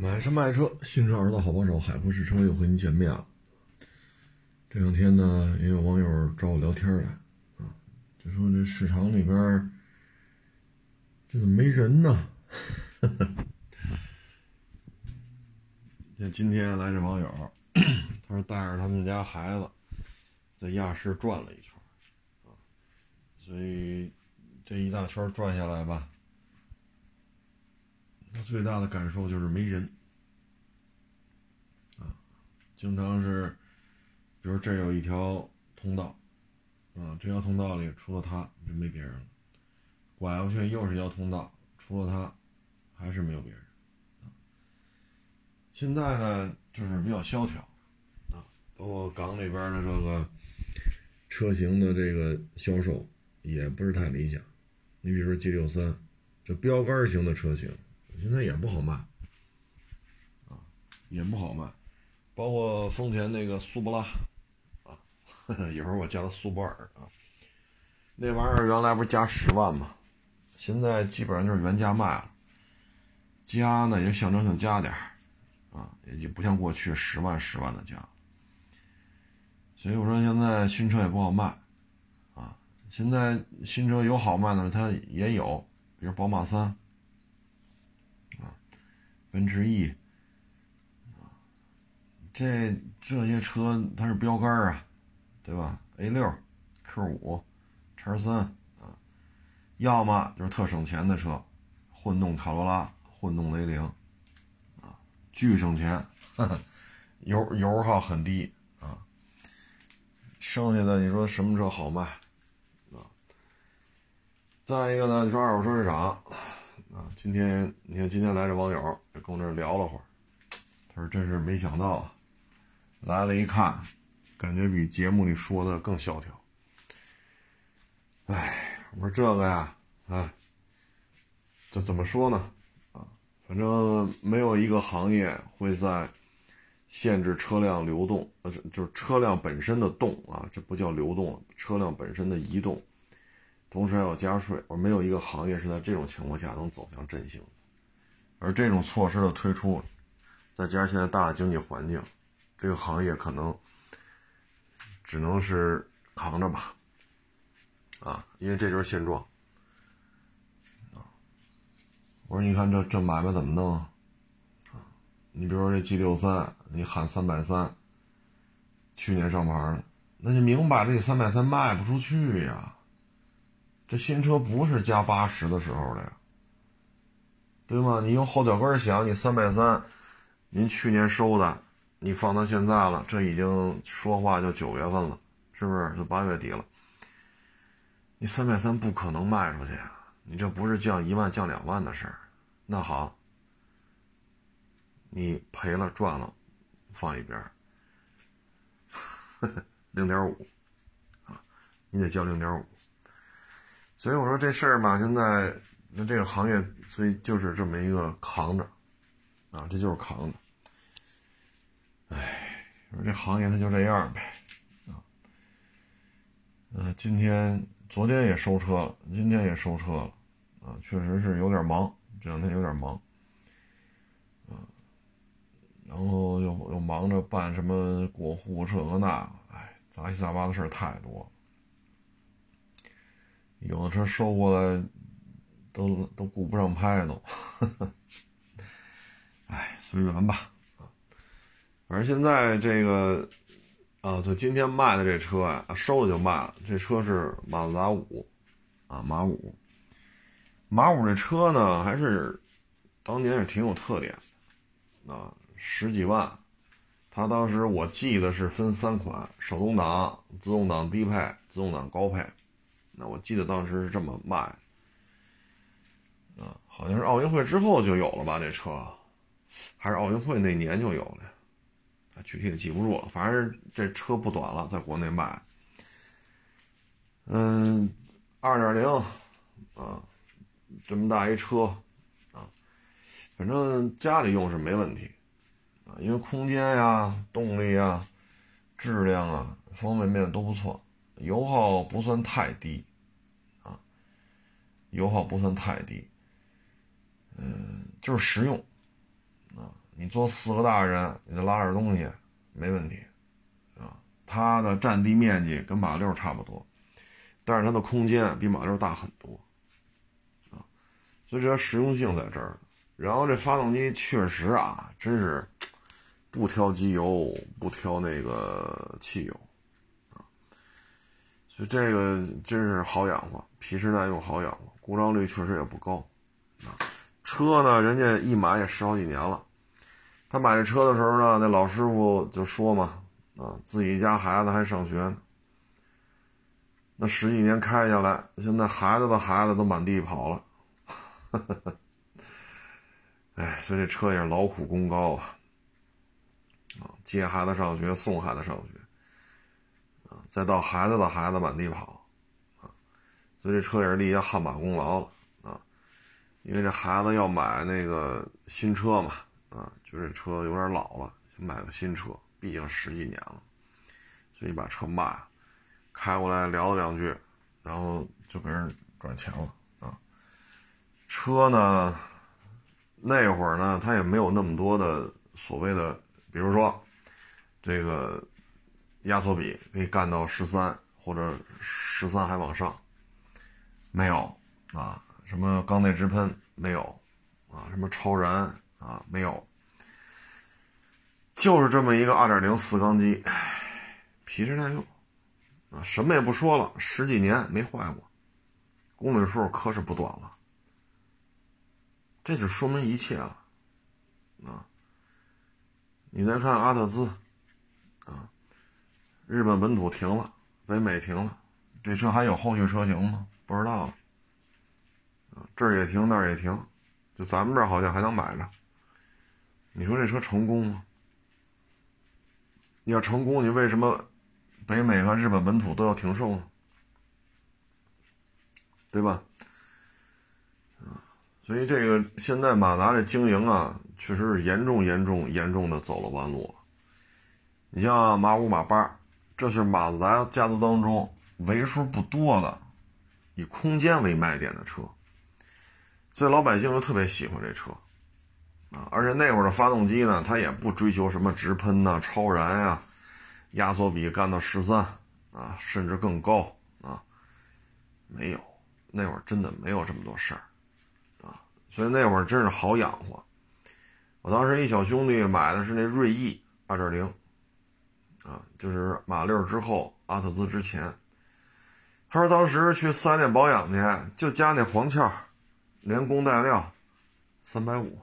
买车卖车，新车儿的好帮手，海阔试车又和您见面了。这两天呢，也有网友找我聊天来，啊，就说这市场里边这怎么没人呢？像今天来这网友，他说带着他们家孩子在亚市转了一圈，啊，所以这一大圈转下来吧。他最大的感受就是没人，啊，经常是，比如这有一条通道，啊，这条通道里除了他就没别人了，拐过去又是一条通道，除了他，还是没有别人，现在呢就是比较萧条，啊，包括港里边的这个车型的这个销售也不是太理想，你比如说 G 六三，这标杆型的车型。现在也不好卖，啊，也不好卖，包括丰田那个苏布拉，啊，一会儿我叫它苏泊尔啊，那玩意儿原来不是加十万吗？现在基本上就是原价卖了，加呢也象征性加点儿，啊，也就不像过去十万十万的加，所以我说现在新车也不好卖，啊，现在新车有好卖的，它也有，比如宝马三。奔驰 E，这这些车它是标杆啊，对吧？A 六、Q 五、叉三啊，要么就是特省钱的车，混动卡罗拉、混动雷凌，啊，巨省钱，油油耗很低啊。剩下的你说什么车好卖啊？再一个呢，你说二手车市场。啊，今天你看，今天来这网友也跟我这聊了会儿，他说真是没想到啊，来了一看，感觉比节目里说的更萧条。哎，我说这个呀，啊，这怎么说呢？啊，反正没有一个行业会在限制车辆流动，呃，就是车辆本身的动啊，这不叫流动，车辆本身的移动。同时还要加税，而没有一个行业是在这种情况下能走向振兴。而这种措施的推出，再加上现在大的经济环境，这个行业可能只能是扛着吧。啊，因为这就是现状。啊，我说你看这这买卖怎么弄？啊，你比如说这 G 六三，你喊三百三，去年上牌的，那就明摆着这三百三卖不出去呀。这新车不是加八十的时候的呀，对吗？你用后脚跟想，你三百三，您去年收的，你放到现在了，这已经说话就九月份了，是不是？就八月底了，你三百三不可能卖出去！你这不是降一万降两万的事儿。那好，你赔了赚了，放一边 零点五啊，你得交零点五。所以我说这事儿吧，现在那这个行业，所以就是这么一个扛着，啊，这就是扛着。哎，说这行业它就这样呗，啊，呃，今天、昨天也收车了，今天也收车了，啊，确实是有点忙，这两天有点忙，啊，然后又又忙着办什么过户这个那，哎，杂七杂八的事儿太多了。有的车收过来，都都顾不上拍都，哎，随缘吧啊。反正现在这个啊，就今天卖的这车呀，收了就卖了。这车是马自达五啊，马五。马五这车呢，还是当年是挺有特点的啊，十几万。它当时我记得是分三款：手动挡、自动挡低配、自动挡高配。那我记得当时是这么卖，啊，好像是奥运会之后就有了吧？这车，还是奥运会那年就有了，啊，具体的记不住了。反正这车不短了，在国内卖。嗯，二点零，啊，这么大一车，啊，反正家里用是没问题，啊，因为空间呀、动力呀、质量啊，方方面面都不错，油耗不算太低。油耗不算太低，嗯，就是实用，啊，你坐四个大人，你再拉点东西，没问题，啊，它的占地面积跟马六差不多，但是它的空间比马六大很多，啊，所以这实用性在这儿。然后这发动机确实啊，真是不挑机油，不挑那个汽油，啊，所以这个真是好养活，皮实耐用，好养活，故障率确实也不高，啊。车呢，人家一买也十好几年了。他买这车的时候呢，那老师傅就说嘛，啊，自己家孩子还上学呢。那十几年开下来，现在孩子的孩子都满地跑了。哎，所以这车也是劳苦功高啊。啊，接孩子上学，送孩子上学，啊，再到孩子的孩子满地跑，所以这车也是立下汗马功劳了啊。因为这孩子要买那个新车嘛，啊，就这车有点老了，想买个新车，毕竟十几年了，所以把车卖了，开过来聊了两句，然后就给人转钱了啊。车呢，那会儿呢，他也没有那么多的所谓的，比如说这个压缩比可以干到十三或者十三还往上，没有啊。什么缸内直喷没有，啊，什么超燃啊没有，就是这么一个二点零四缸机，皮实耐用，啊，什么也不说了，十几年没坏过，公里数可是不短了，这就说明一切了，啊，你再看阿特兹，啊，日本本土停了，北美停了，这车还有后续车型吗？不知道了。这儿也停，那儿也停，就咱们这儿好像还能买着。你说这车成功吗？你要成功，你为什么北美和日本本土都要停售呢？对吧？所以这个现在马达这经营啊，确实是严重、严重、严重的走了弯路了。你像马五、马八，这是马自达家族当中为数不多的以空间为卖点的车。所以老百姓就特别喜欢这车，啊，而且那会儿的发动机呢，它也不追求什么直喷呐、超燃呀，压缩比干到十三啊，甚至更高啊，没有，那会儿真的没有这么多事儿，啊，所以那会儿真是好养活。我当时一小兄弟买的是那锐意二点零，啊，就是马六之后阿特兹之前，他说当时去四 S 店保养去，就加那黄壳。连工带料，三百五，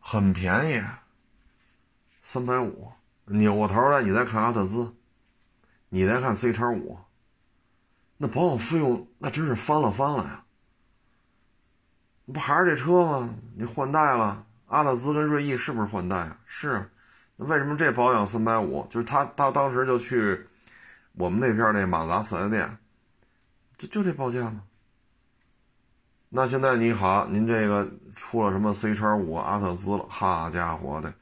很便宜，三百五。扭过头来，你再看阿特兹，你再看 C 叉五，那保养费用那真是翻了翻了呀！不还是这车吗？你换代了，阿特兹跟锐意是不是换代啊？是。那为什么这保养三百五？就是他他当时就去我们那片那马自达四 S 店，就就这报价吗？那现在你好，您这个出了什么 C 叉五阿特兹了？好家伙的，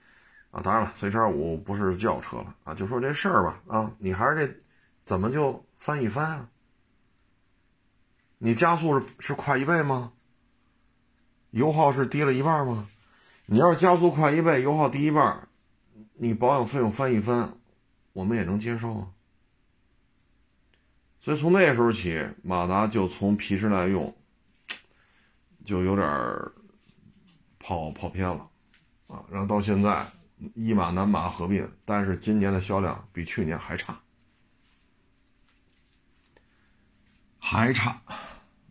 啊，当然了，C 叉五不是轿车了啊，就说这事儿吧，啊，你还是这怎么就翻一翻啊？你加速是是快一倍吗？油耗是低了一半吗？你要是加速快一倍，油耗低一半，你保养费用翻一翻，我们也能接受啊。所以从那时候起，马达就从皮实耐用。就有点跑跑偏了，啊，然后到现在一马南马合并，但是今年的销量比去年还差，还差，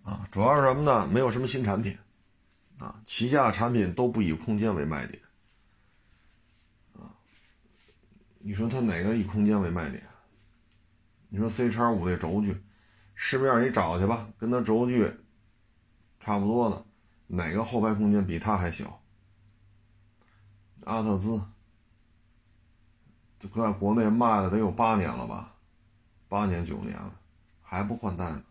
啊，主要是什么呢？没有什么新产品，啊，旗下产品都不以空间为卖点，啊，你说它哪个以空间为卖点？你说 C 叉五这轴距，市面上你找去吧，跟它轴距。差不多的，哪个后排空间比它还小？阿特兹，这在国内卖了得有八年了吧，八年九年了，还不换代呢。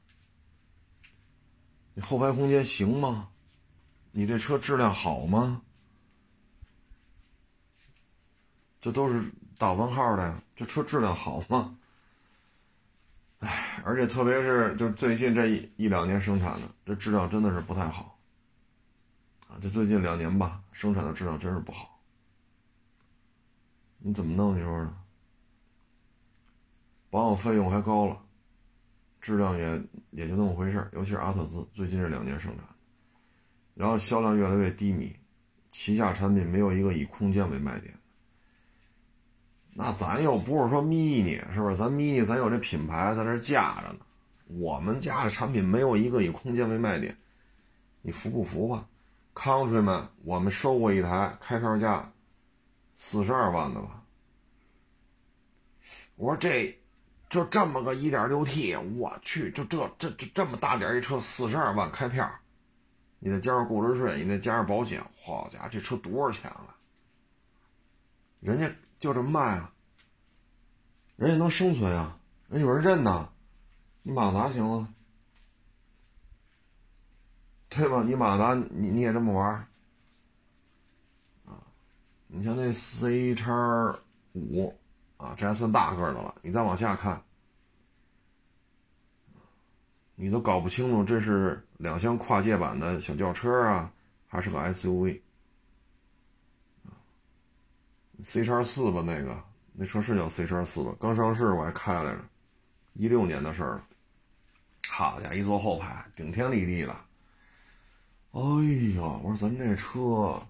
你后排空间行吗？你这车质量好吗？这都是打问号的呀，这车质量好吗？唉，而且特别是就最近这一一两年生产的，这质量真的是不太好，啊，就最近两年吧，生产的质量真是不好，你怎么弄？你说呢，保养费用还高了，质量也也就那么回事尤其是阿特兹，最近这两年生产，然后销量越来越低迷，旗下产品没有一个以空间为卖点。那咱又不是说 mini，是不是？咱 mini 咱有这品牌在那架着呢。我们家的产品没有一个以空间为卖点，你服不服吧？Countryman，我们收过一台，开票价四十二万的吧。我说这就这么个 1.6T，我去，就这这这这么大点一车，四十二万开票，你再加上购置税，你再加上保险，好家伙，这车多少钱了？人家。就这么卖啊，人家能生存啊，人有人认呐，你马达行吗，对吧？你马达你你也这么玩啊？你像那 C 叉五啊，这还算大个的了。你再往下看，你都搞不清楚这是两厢跨界版的小轿车啊，还是个 SUV。C 叉四吧，那个那车是叫 C 叉四吧？刚上市我还开来着，一六年的事儿。好家伙，一坐后排顶天立地的。哎呀，我说咱这车，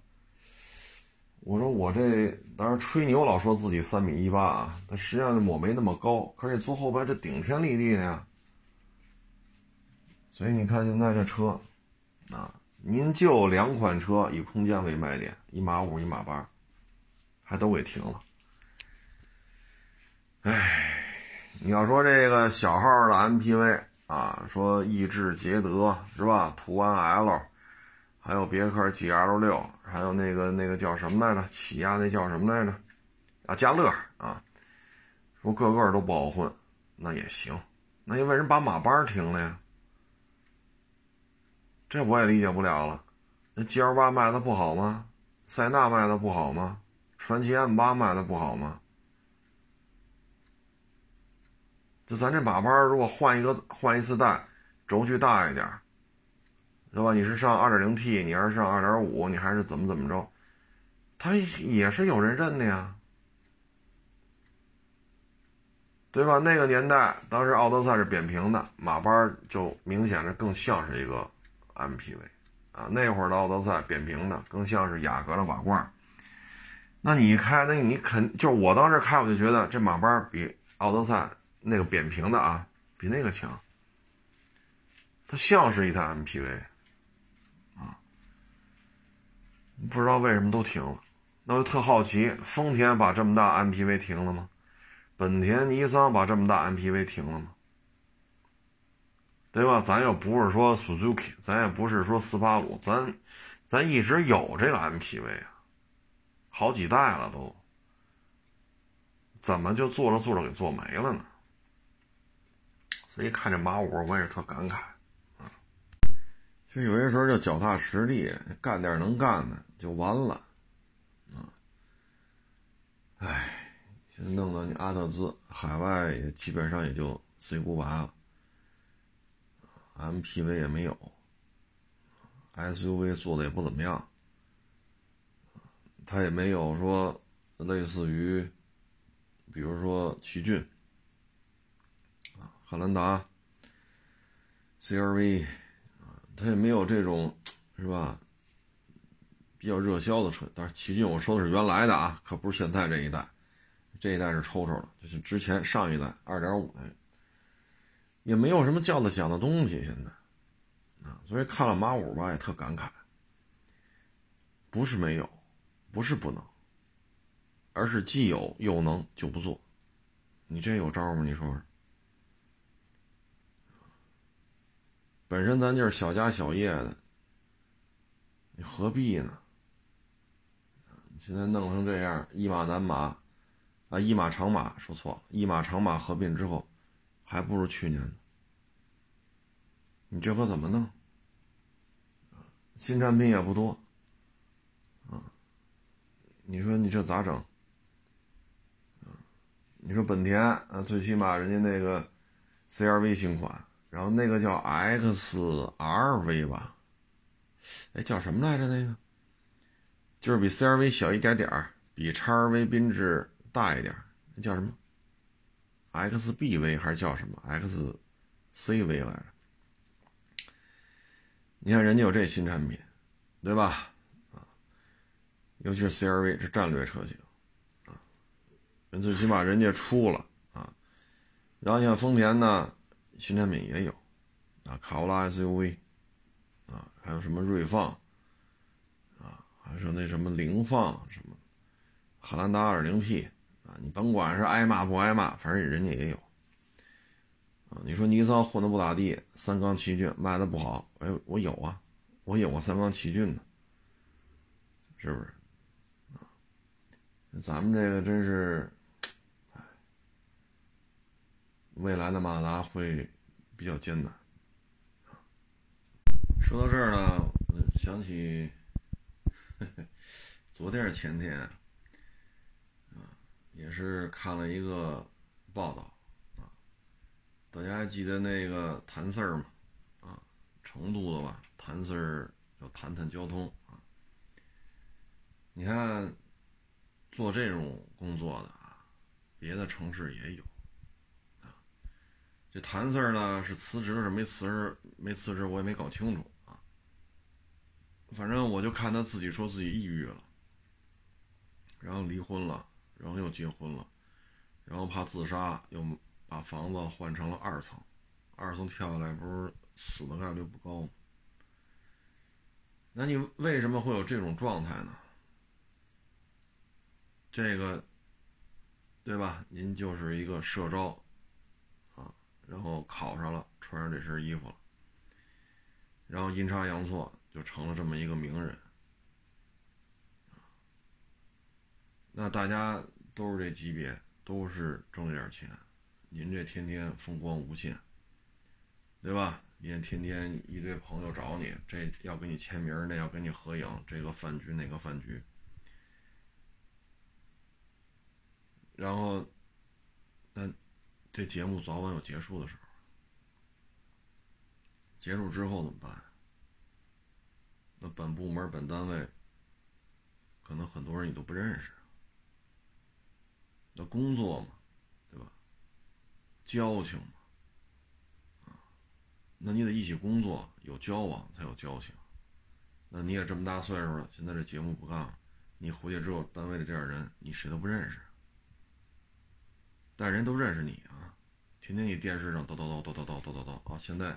我说我这当然吹牛老说自己三米一八啊，但实际上我没那么高，可是你坐后排这顶天立地的呀。所以你看现在这车，啊，您就两款车以空间为卖点，一码五，一码八。还都给停了，哎，你要说这个小号的 MPV 啊，说逸致、捷德是吧？途安 L，还有别克 GL 六，还有那个那个叫什么来着？起亚那叫什么来着？啊，嘉乐啊，说个个都不好混，那也行，那你为什么把马八停了呀？这我也理解不了了，那 GL 八卖的不好吗？塞纳卖的不好吗？传奇 M 八卖的不好吗？就咱这马八，如果换一个换一次代，轴距大一点，对吧？你是上 2.0T，你要是上2.5，你还是怎么怎么着？它也是有人认的呀，对吧？那个年代，当时奥德赛是扁平的，马班就明显的更像是一个 MPV 啊。那会儿的奥德赛扁平的，更像是雅阁的瓦罐。那你开，那你肯就是我当时开，我就觉得这马八比奥德赛那个扁平的啊，比那个强。它像是一台 MPV，啊，不知道为什么都停了。那我就特好奇，丰田把这么大 MPV 停了吗？本田、尼桑把这么大 MPV 停了吗？对吧？咱又不是说 Suzuki，咱也不是说斯巴鲁，咱咱一直有这个 MPV 啊。好几代了都，怎么就做着做着给做没了呢？所以看这马五，我也是特感慨啊。就有些时候就脚踏实地干点能干的就完了啊。哎，现在弄得你阿特兹海外也基本上也就 C 股白了，MPV 也没有，SUV 做的也不怎么样。它也没有说类似于，比如说奇骏啊、汉兰达、CRV 啊，它也没有这种是吧？比较热销的车。但是奇骏我说的是原来的啊，可不是现在这一代，这一代是抽抽了，就是之前上一代二点五的，也没有什么叫得响的东西。现在啊，所以看了马五吧，也特感慨，不是没有。不是不能，而是既有又能就不做，你这有招吗？你说说。本身咱就是小家小业的，你何必呢？现在弄成这样，一马难马，啊，一马长马说错了，一马长马合并之后，还不如去年呢。你这可怎么弄？新产品也不多。你说你这咋整？你说本田啊，最起码人家那个 CRV 新款，然后那个叫 XRV 吧，哎，叫什么来着？那个就是比 CRV 小一点点儿，比 XV 缤智大一点，那叫什么？XBV 还是叫什么 XCV 来着？你看人家有这新产品，对吧？尤其是 CRV 是战略车型，啊，人最起码人家出了啊。然后像丰田呢，新产品也有，啊，卡罗拉 SUV，啊，还有什么锐放，啊，还有那什么凌放什么，汉兰达 2.0P，啊，你甭管是挨骂不挨骂，反正人家也有。啊，你说尼桑混的不咋地，三缸奇骏卖的不好，哎，我有啊，我有过三缸奇骏呢，是不是？咱们这个真是，未来的马达会比较艰难。说到这儿呢，想起 昨天是前天，啊，也是看了一个报道。大家还记得那个谭四儿吗？啊，成都的吧，谭四儿叫谈谈交通啊。你看，做这种工作的啊，别的城市也有啊。这谭 Sir 呢，是辞职是没辞职？没辞职，我也没搞清楚啊。反正我就看他自己说自己抑郁了，然后离婚了，然后又结婚了，然后怕自杀又。把房子换成了二层，二层跳下来不是死的概率不高吗？那你为什么会有这种状态呢？这个，对吧？您就是一个社招，啊，然后考上了，穿上这身衣服了，然后阴差阳错就成了这么一个名人，那大家都是这级别，都是挣了点钱。您这天天风光无限，对吧？您天天一堆朋友找你，这要跟你签名，那要跟你合影，这个饭局那个饭局，然后，那这节目早晚有结束的时候，结束之后怎么办？那本部门、本单位，可能很多人你都不认识，那工作嘛。对吧交情嘛，啊，那你得一起工作，有交往才有交情。那你也这么大岁数了，现在这节目不干了，你回去之后，单位的这点人，你谁都不认识。但人都认识你啊，天天你电视上叨叨叨叨叨叨叨叨叨啊，现在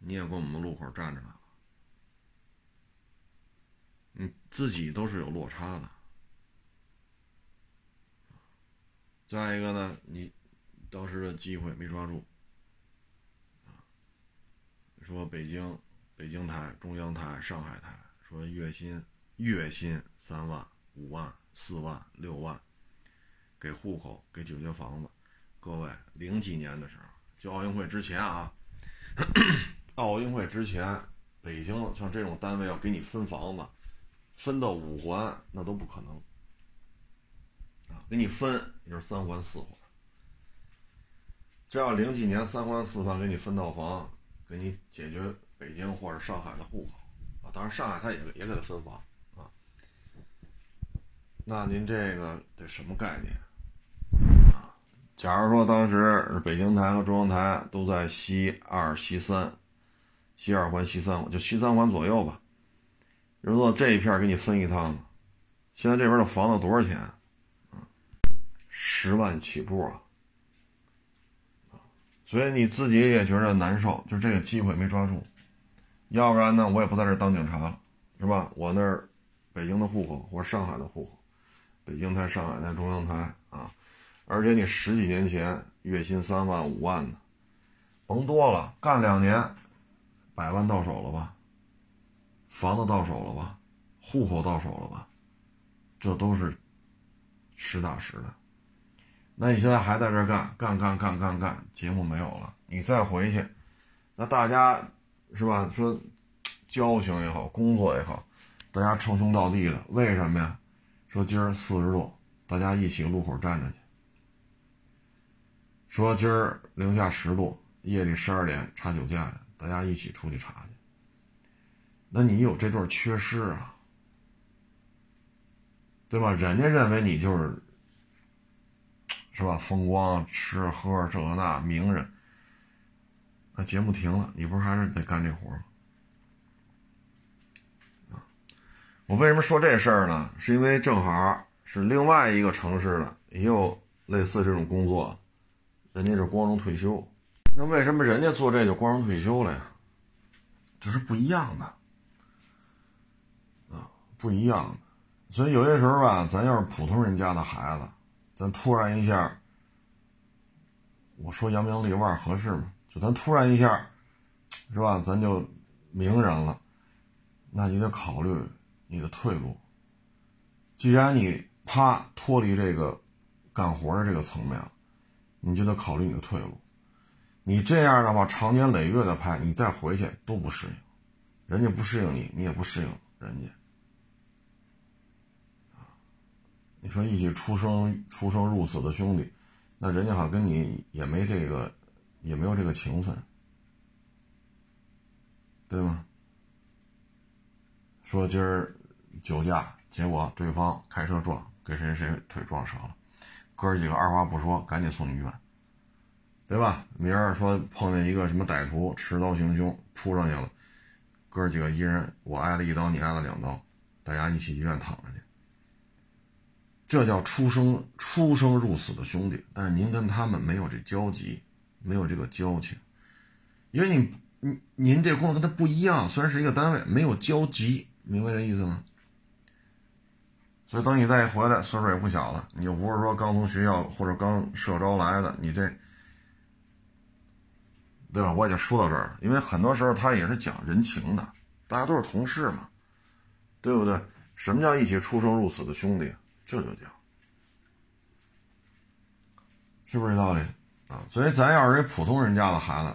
你也跟我们路口站着了，你自己都是有落差的。再一个呢，你。当时的机会没抓住，啊，说北京、北京台、中央台、上海台说月薪月薪三万、五万、四万、六万，给户口、给解决房子。各位，零几年的时候，就奥运会之前啊，奥运会之前，北京像这种单位要给你分房子，分到五环那都不可能，啊，给你分也是三环四环。这要零几年三环四环给你分套房，给你解决北京或者上海的户口啊，当然上海他也也给他分房啊。那您这个得什么概念？假如说当时北京台和中央台都在西二、西三、西二环、西三环，就西三环左右吧。如果这一片给你分一趟，现在这边的房子多少钱？啊，十万起步啊！所以你自己也觉得难受，就这个机会没抓住，要不然呢，我也不在这当警察了，是吧？我那儿北京的户口或者上海的户口，北京台、上海台、中央台，而且你十几年前月薪三万五万的，甭多了，干两年，百万到手了吧？房子到手了吧？户口到手了吧？这都是实打实的。那你现在还在这干干干干干干，节目没有了，你再回去，那大家是吧？说交情也好，工作也好，大家称兄道弟的，为什么呀？说今儿四十度，大家一起路口站着去。说今儿零下十度，夜里十二点查酒驾，大家一起出去查去。那你有这段缺失啊，对吧？人家认为你就是。是吧？风光、吃喝这那名人，那节目停了，你不是还是得干这活吗？我为什么说这事儿呢？是因为正好是另外一个城市的也有类似这种工作，人家是光荣退休。那为什么人家做这就光荣退休了呀？这是不一样的啊，不一样的。所以有些时候吧，咱要是普通人家的孩子，咱突然一下，我说扬名立万合适吗？就咱突然一下，是吧？咱就名人了，那你得考虑。你的退路，既然你啪脱离这个干活的这个层面了，你就得考虑你的退路。你这样的话，长年累月的拍，你再回去都不适应，人家不适应你，你也不适应人家。你说一起出生出生入死的兄弟，那人家好像跟你也没这个，也没有这个情分，对吗？说今儿。酒驾，结果对方开车撞，给谁谁腿撞折了，哥几个二话不说，赶紧送医院，对吧？明儿说碰见一个什么歹徒持刀行凶，扑上去了，哥几个一人我挨了一刀，你挨了两刀，大家一起医院躺着去。这叫出生出生入死的兄弟，但是您跟他们没有这交集，没有这个交情，因为你您您这工作跟他不一样，虽然是一个单位，没有交集，明白这意思吗？所以等你再一回来，岁数也不小了，你又不是说刚从学校或者刚社招来的，你这，对吧？我也就说到这儿了，因为很多时候他也是讲人情的，大家都是同事嘛，对不对？什么叫一起出生入死的兄弟？这就叫，是不是这道理啊？所以咱要是一普通人家的孩子，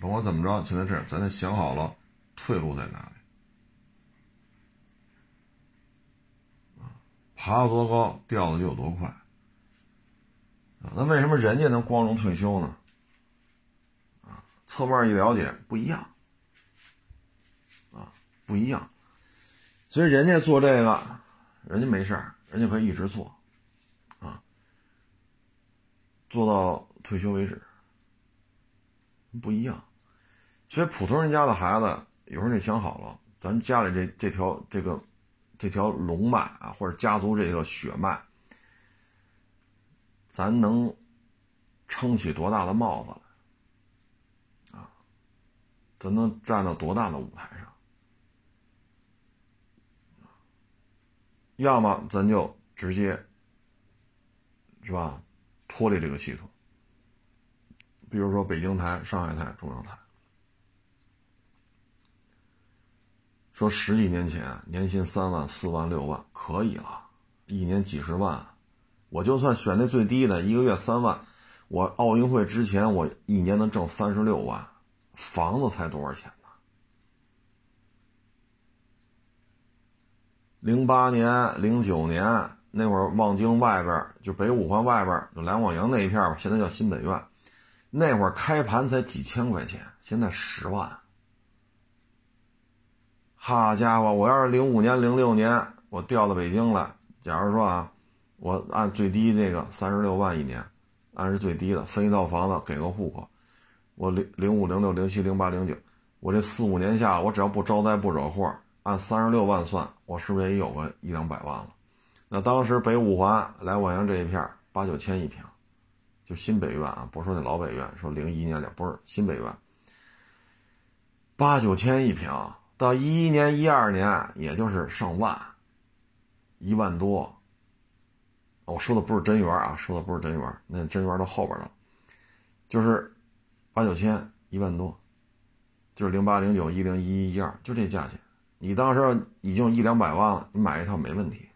甭管怎么着，现在这样，咱得想好了退路在哪。爬得多高，掉的就有多快。那为什么人家能光荣退休呢？啊，侧面一了解，不一样。啊，不一样。所以人家做这个，人家没事，人家可以一直做，啊，做到退休为止。不一样。所以普通人家的孩子，有时候你想好了，咱家里这这条这个。这条龙脉啊，或者家族这个血脉，咱能撑起多大的帽子来啊？咱能站到多大的舞台上？要么咱就直接是吧，脱离这个系统，比如说北京台、上海台、中央台。说十几年前年薪三万、四万、六万可以了，一年几十万，我就算选那最低的，一个月三万，我奥运会之前我一年能挣三十六万，房子才多少钱呢？零八年、零九年那会儿，望京外边就北五环外边就两广营那一片吧，现在叫新北苑，那会儿开盘才几千块钱，现在十万。好家伙！我要是零五年、零六年我调到北京来，假如说啊，我按最低那个三十六万一年，按是最低的，分一套房子，给个户口，我零零五、零六、零七、零八、零九，我这四五年下，我只要不招灾不惹祸，按三十六万算，我是不是也有个一两百万了？那当时北五环来望洋这一片八九千一平，就新北苑啊，不是说那老北苑，说零一年了，不是新北苑，八九千一平。到一一年、一二年，也就是上万，一万多。我说的不是真元啊，说的不是真元，那真元到后边了，就是八九千、一万多，就是零八、零九、一零、一一、一二，就这价钱。你当时已经一两百万了，你买一套没问题。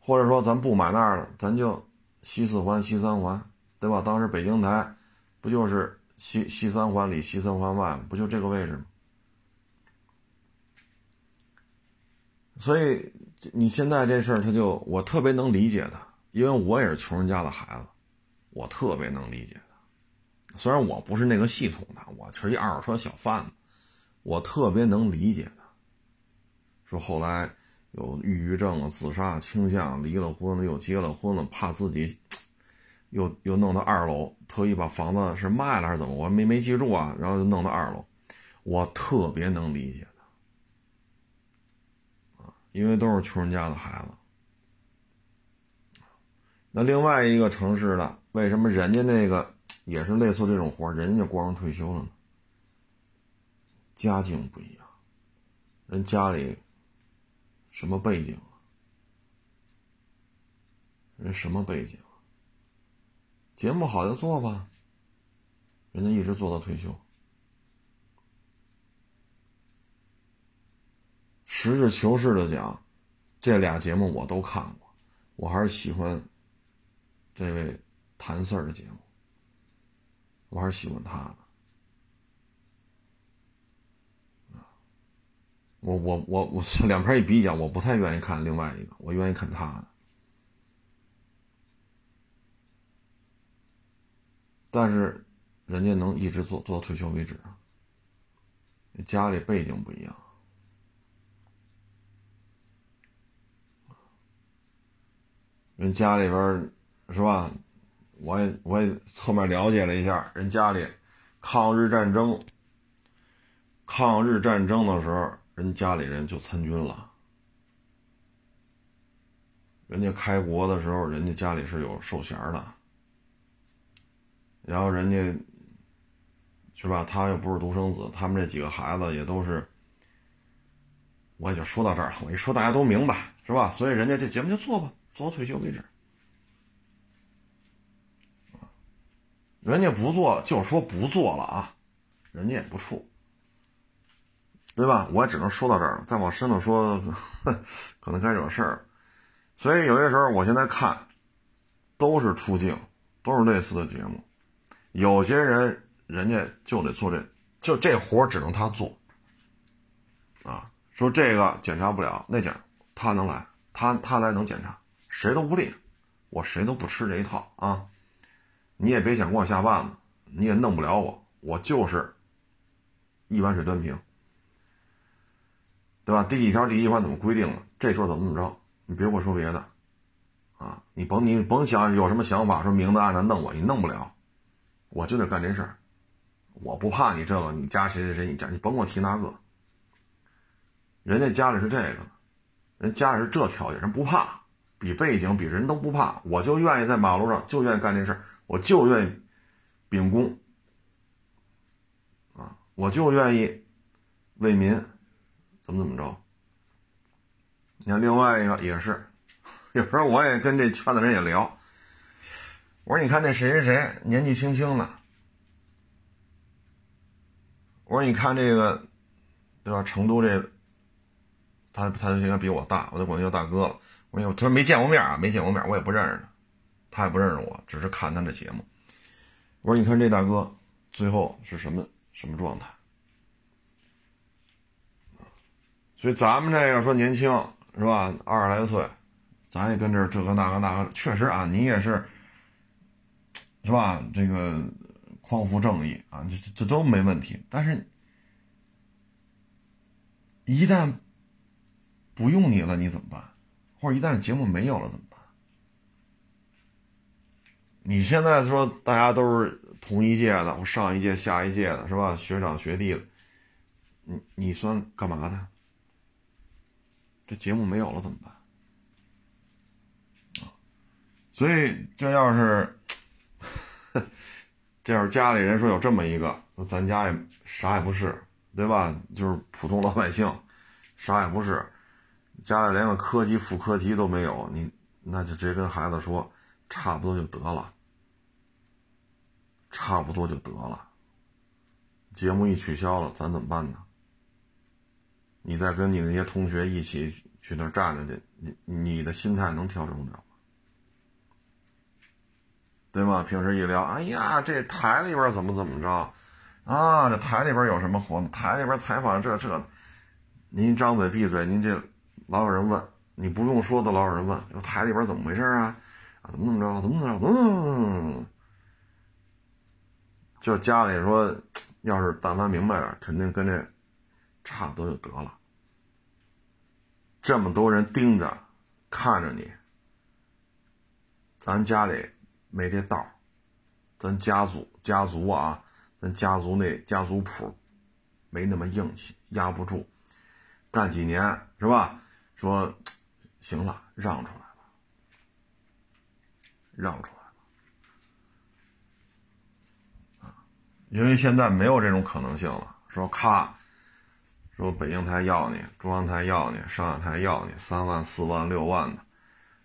或者说咱不买那儿了，咱就西四环、西三环，对吧？当时北京台不就是西西三环里、西三环外，不就这个位置吗？所以你现在这事儿，他就我特别能理解他，因为我也是穷人家的孩子，我特别能理解他。虽然我不是那个系统的，我是一二手车小贩子，我特别能理解他。说后来有抑郁症啊、自杀倾向，离了婚了又结了婚了，怕自己又又弄到二楼，特意把房子是卖了还是怎么？我没没记住啊，然后就弄到二楼，我特别能理解，因为都是穷人家的孩子。那另外一个城市的，为什么人家那个也是类似这种活人家光荣退休了呢？家境不一样，人家里什么背景？人什么背景？节目好就做吧，人家一直做到退休。实事求是的讲，这俩节目我都看过，我还是喜欢。这位谭四儿的节目，我还是喜欢他的。我我我我两边一比较，我不太愿意看另外一个，我愿意看他的。但是，人家能一直做做到退休为止。家里背景不一样，人家里边。是吧？我也我也侧面了解了一下，人家里抗日战争，抗日战争的时候，人家里人就参军了。人家开国的时候，人家家里是有寿衔的。然后人家是吧？他又不是独生子，他们这几个孩子也都是。我也就说到这儿了，我一说大家都明白，是吧？所以人家这节目就做吧，做到退休为止。人家不做了，就说不做了啊，人家也不处，对吧？我也只能说到这儿了，再往深了说，可能该惹事儿。所以有些时候，我现在看，都是出镜，都是类似的节目。有些人，人家就得做这，就这活只能他做。啊，说这个检查不了，那件他能来，他他来能检查，谁都不利，我谁都不吃这一套啊。你也别想给我下绊子，你也弄不了我，我就是一碗水端平，对吧？第几条第几款怎么规定了？这说怎么怎么着？你别给我说别的，啊，你甭你甭想有什么想法，说明的暗的弄我，你弄不了，我就得干这事儿，我不怕你这个，你家谁谁谁，你家你甭给我提那个，人家家里是这个，人家里是这条件，人不怕，比背景比人都不怕，我就愿意在马路上就愿意干这事。我就愿意秉公啊，我就愿意为民怎么怎么着。你看另外一个也是，有时候我也跟这圈子人也聊，我说你看那谁谁谁年纪轻轻的，我说你看这个对吧？成都这他他就应该比我大，我就管他叫大哥了。我说他说没见过面啊，没见过面，我也不认识他。他也不认识我，只是看他的节目。我说：“你看这大哥最后是什么什么状态？”所以咱们这个说年轻是吧？二十来岁，咱也跟这这个那个那个，确实啊，你也是是吧？这个匡扶正义啊，这这都没问题。但是，一旦不用你了，你怎么办？或者一旦节目没有了，怎么办？你现在说大家都是同一届的，我上一届、下一届的是吧？学长学弟的，你你算干嘛的？这节目没有了怎么办？啊，所以这要是，这要是家里人说有这么一个，说咱家也啥也不是，对吧？就是普通老百姓，啥也不是，家里连个科级、副科级都没有，你那就直接跟孩子说。差不多就得了，差不多就得了。节目一取消了，咱怎么办呢？你再跟你那些同学一起去那站着去，你你的心态能调整得了？对吗？平时一聊，哎呀，这台里边怎么怎么着啊？这台里边有什么活动？台里边采访这这，您张嘴闭嘴，您这老有人问，你不用说的老有人问，台里边怎么回事啊？啊，怎么怎么着？怎么怎么着？嗯，就家里说，要是但凡明白点，肯定跟这差不多就得了。这么多人盯着看着你，咱家里没这道咱家族家族啊，咱家族那家族谱没那么硬气，压不住，干几年是吧？说行了，让出来吧，让出来吧啊！因为现在没有这种可能性了，说咔。说北京台要你，中央台要你，上海台要你，三万、四万、六万的，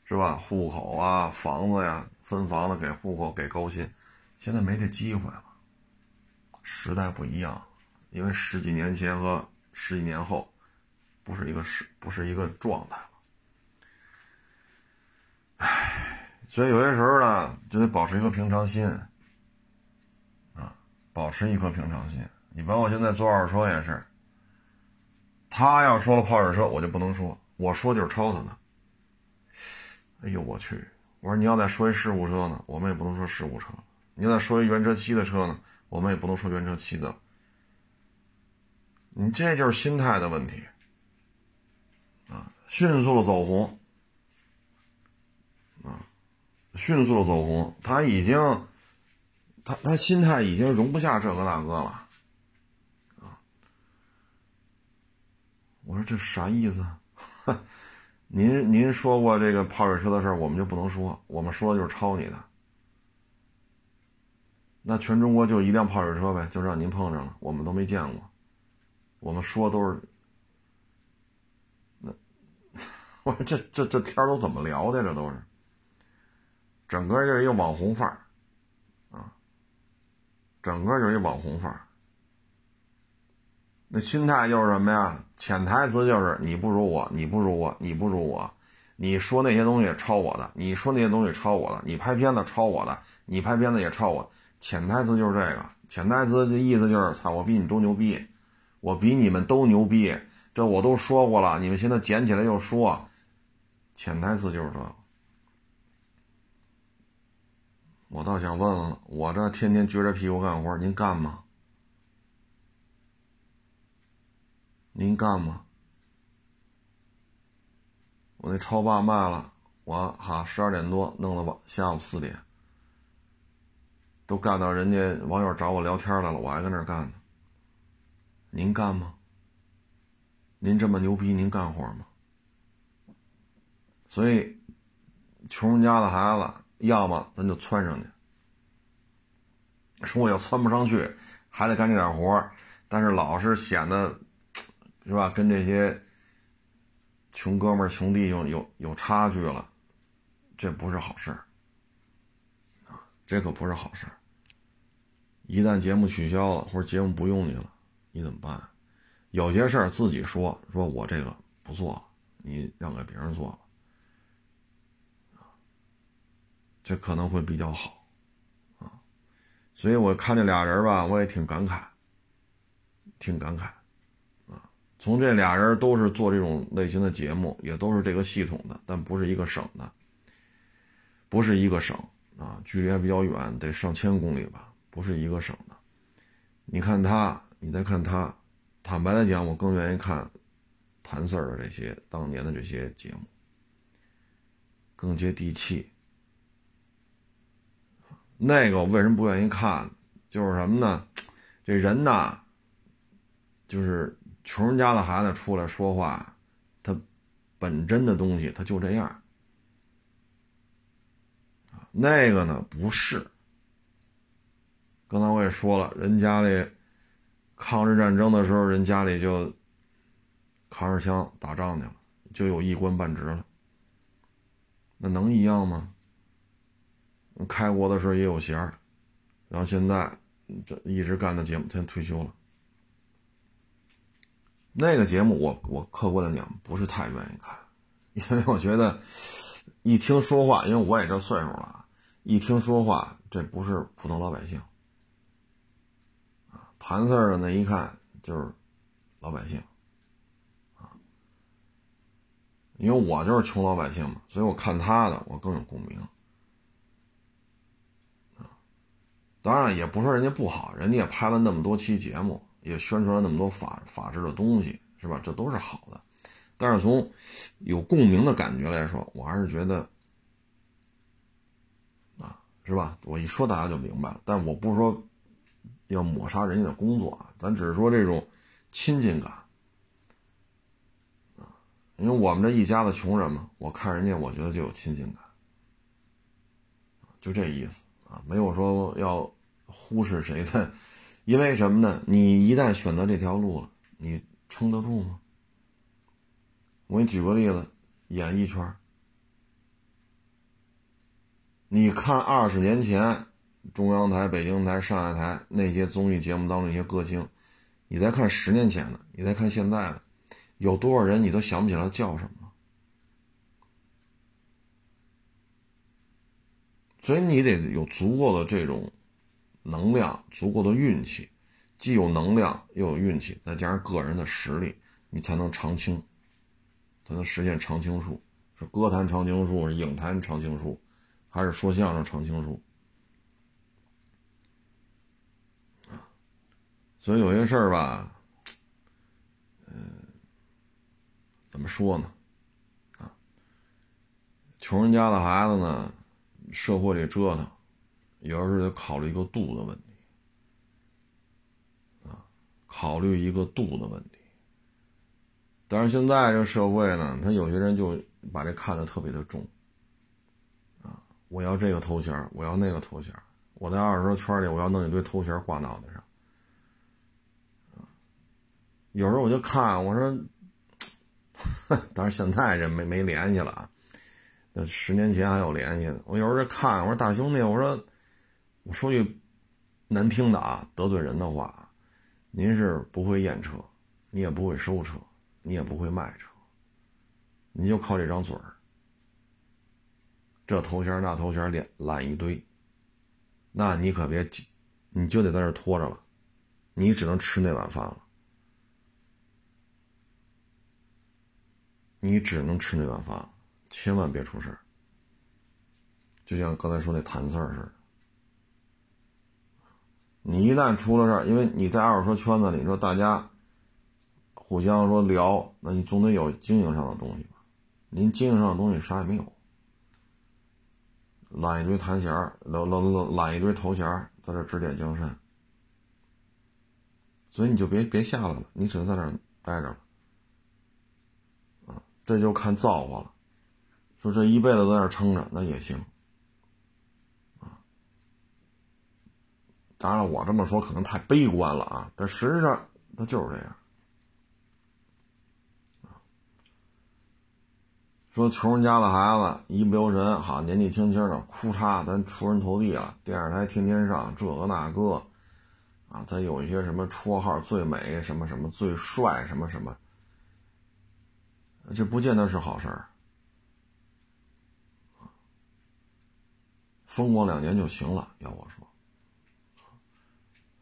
是吧？户口啊，房子呀，分房子给户口给高薪，现在没这机会了。时代不一样，因为十几年前和十几年后，不是一个时，不是一个状态了。唉，所以有些时候呢，就得保持一颗平常心，啊，保持一颗平常心。你包括现在做二手车也是。他要说了泡水车，我就不能说，我说就是抄他呢。哎呦我去！我说你要再说一事故车呢，我们也不能说事故车；你再说一原车漆的车呢，我们也不能说原车漆的。你这就是心态的问题！迅速的走红啊！迅速的走红，他已经，他他心态已经容不下这个那个了。我说这啥意思？您您说过这个泡水车的事儿，我们就不能说，我们说的就是抄你的。那全中国就一辆泡水车呗，就让您碰上了，我们都没见过。我们说都是，那我说这这这天都怎么聊的？这都是，整个就是一个网红范儿啊，整个就是一网红范儿。那心态就是什么呀？潜台词就是你不如我，你不如我，你不如我。你说那些东西抄我的，你说那些东西抄我的，你拍片子抄我的，你拍片子也抄我。潜台词就是这个，潜台词的意思就是：操，我比你都牛逼，我比你们都牛逼。这我都说过了，你们现在捡起来又说。潜台词就是这。我倒想问问，我这天天撅着屁股干活，您干吗？您干吗？我那超霸卖了，我哈十二点多弄到晚下午四点，都干到人家网友找我聊天来了，我还搁那干呢。您干吗？您这么牛逼，您干活吗？所以，穷人家的孩子，要么咱就窜上去。说我要窜不上去，还得干这点活但是老是显得。是吧？跟这些穷哥们儿、穷弟兄有有差距了，这不是好事儿啊！这可不是好事儿。一旦节目取消了，或者节目不用你了，你怎么办？有些事儿自己说，说我这个不做了，你让给别人做了啊，这可能会比较好啊。所以我看这俩人吧，我也挺感慨，挺感慨。啊从这俩人都是做这种类型的节目，也都是这个系统的，但不是一个省的，不是一个省啊，距离还比较远，得上千公里吧，不是一个省的。你看他，你再看他，坦白的讲，我更愿意看谭四儿的这些当年的这些节目，更接地气。那个我为什么不愿意看？就是什么呢？这人呐，就是。穷人家的孩子出来说话，他本真的东西他就这样。那个呢不是。刚才我也说了，人家里抗日战争的时候，人家里就扛着枪打仗去了，就有一官半职了。那能一样吗？开国的时候也有衔，然后现在这一直干的节目，现在退休了。那个节目我我客观的讲不是太愿意看，因为我觉得一听说话，因为我也这岁数了，一听说话这不是普通老百姓啊，谭四的那一看就是老百姓啊，因为我就是穷老百姓嘛，所以我看他的我更有共鸣啊。当然也不说人家不好，人家也拍了那么多期节目。也宣传了那么多法法治的东西，是吧？这都是好的，但是从有共鸣的感觉来说，我还是觉得啊，是吧？我一说大家就明白了。但我不是说要抹杀人家的工作啊，咱只是说这种亲近感啊，因为我们这一家子穷人嘛，我看人家，我觉得就有亲近感，就这意思啊，没有说要忽视谁的，因为什么呢？你一旦选择这条路了，你撑得住吗？我给你举个例子，演艺圈你看二十年前中央台、北京台、上海台那些综艺节目当中那些歌星，你再看十年前的，你再看现在的，有多少人你都想不起来叫什么。所以你得有足够的这种能量，足够的运气，既有能量又有运气，再加上个人的实力，你才能长青。才能实现常青树，是歌坛常青树，是影坛常青树，还是说相声常青树？所以有些事儿吧，嗯，怎么说呢？啊，穷人家的孩子呢，社会里折腾，有时候得考虑一个度的问题，啊，考虑一个度的问题。但是现在这社会呢，他有些人就把这看得特别的重，啊，我要这个头衔，我要那个头衔，我在二手车圈里，我要弄一堆头衔挂脑袋上，啊，有时候我就看，我说，但是现在这没没联系了啊，十年前还有联系呢，我有时候就看，我说大兄弟，我说，我说句难听的啊，得罪人的话，您是不会验车，你也不会收车。你也不会卖车，你就靠这张嘴儿，这头衔那头衔连揽一堆，那你可别，你就得在这拖着了，你只能吃那碗饭了，你只能吃那碗饭，千万别出事儿。就像刚才说那谈事儿似的，你一旦出了事儿，因为你在二手车圈子里，说大家。互相说聊，那你总得有经营上的东西吧？您经营上的东西啥也没有，揽一堆谈衔儿，揽揽揽一堆头衔儿，在这指点江山，所以你就别别下来了，你只能在那儿待着了。啊，这就看造化了。说这一辈子在那儿撑着，那也行。当然我这么说可能太悲观了啊，但实际上它就是这样。说穷人家的孩子一不留神，哈，年纪轻轻的，哭嚓，咱出人头地了。电视台天天上这个那个，啊，再有一些什么绰号最美，什么什么最帅，什么什么，这不见得是好事儿。风光两年就行了，要我说，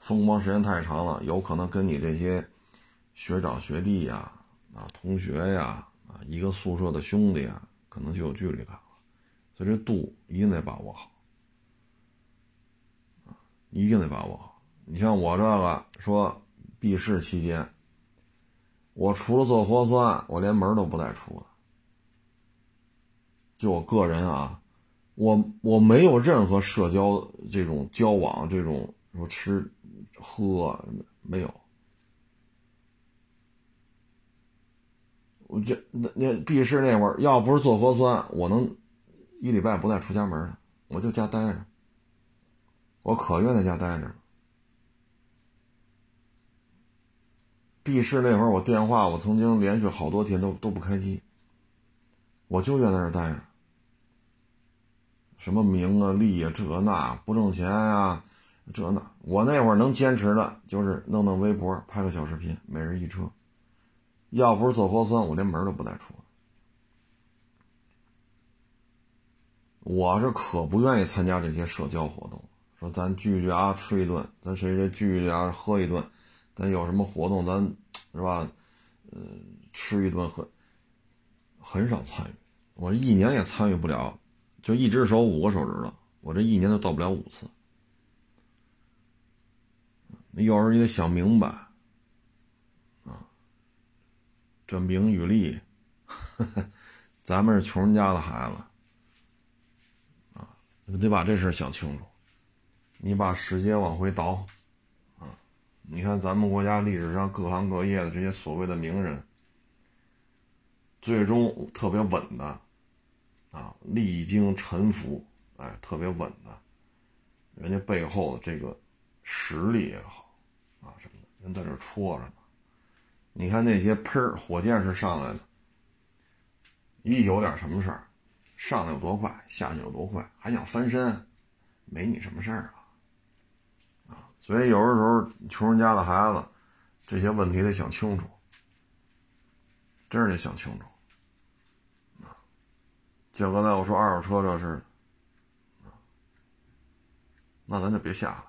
风光时间太长了，有可能跟你这些学长学弟呀，啊，同学呀。啊一个宿舍的兄弟啊，可能就有距离感了，所以这度一定得把握好，一定得把握好。你像我这个说闭市期间，我除了做核酸，我连门都不带出的。就我个人啊，我我没有任何社交这种交往，这种说吃喝没有。我这那那闭市那会儿，要不是做核酸，我能一礼拜不带出家门的，我就家待着。我可愿在家待着。闭市那会儿，我电话我曾经连续好多天都都不开机，我就愿在那待着。什么名啊利啊这那不挣钱呀，这那我那会儿能坚持的就是弄弄微博，拍个小视频，每日一车。要不是做核酸，我连门都不带出。我是可不愿意参加这些社交活动。说咱聚聚啊，吃一顿；咱谁谁聚聚啊，喝一顿；咱有什么活动，咱是吧？呃，吃一顿喝，很少参与。我一年也参与不了，就一只手五个手指头，我这一年都到不了五次。有时候你得想明白。啊这名与利，咱们是穷人家的孩子，啊，你得把这事想清楚。你把时间往回倒，啊，你看咱们国家历史上各行各业的这些所谓的名人，最终特别稳的，啊，历经沉浮，哎，特别稳的，人家背后的这个实力也好，啊，什么的，人在这戳着呢。你看那些喷火箭是上来的，一有点什么事儿，上来有多快，下去有多快，还想翻身，没你什么事儿啊！啊，所以有的时候穷人家的孩子，这些问题得想清楚，真是得想清楚。啊，就刚才我说二手车这事，那咱就别下了。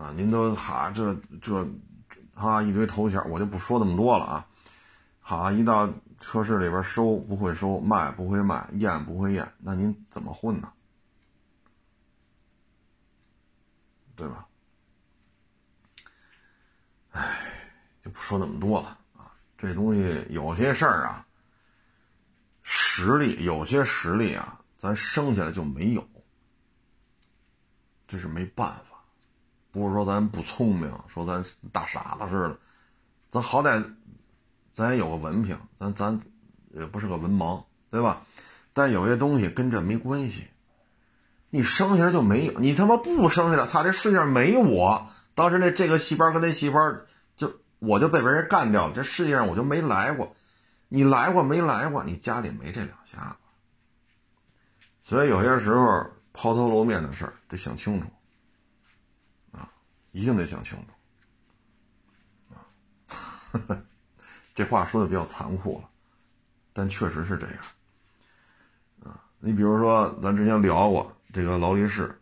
啊，您都哈这这。哈，一堆头衔，我就不说那么多了啊。好，一到车市里边收不会收，卖不会卖，验不会验，那您怎么混呢？对吧？哎，就不说那么多了啊。这东西有些事儿啊，实力有些实力啊，咱生下来就没有，这是没办法。不是说咱不聪明，说咱大傻子似的，咱好歹咱也有个文凭，咱咱也不是个文盲，对吧？但有些东西跟这没关系，你生下来就没有，你他妈不生下来，操，这世界上没我，当时那这个细胞跟那细胞就我就被别人干掉了，这世界上我就没来过，你来过没来过？你家里没这两下子，所以有些时候抛头露面的事儿得想清楚。一定得想清楚，啊，这话说的比较残酷了，但确实是这样，啊，你比如说咱之前聊过这个劳力士，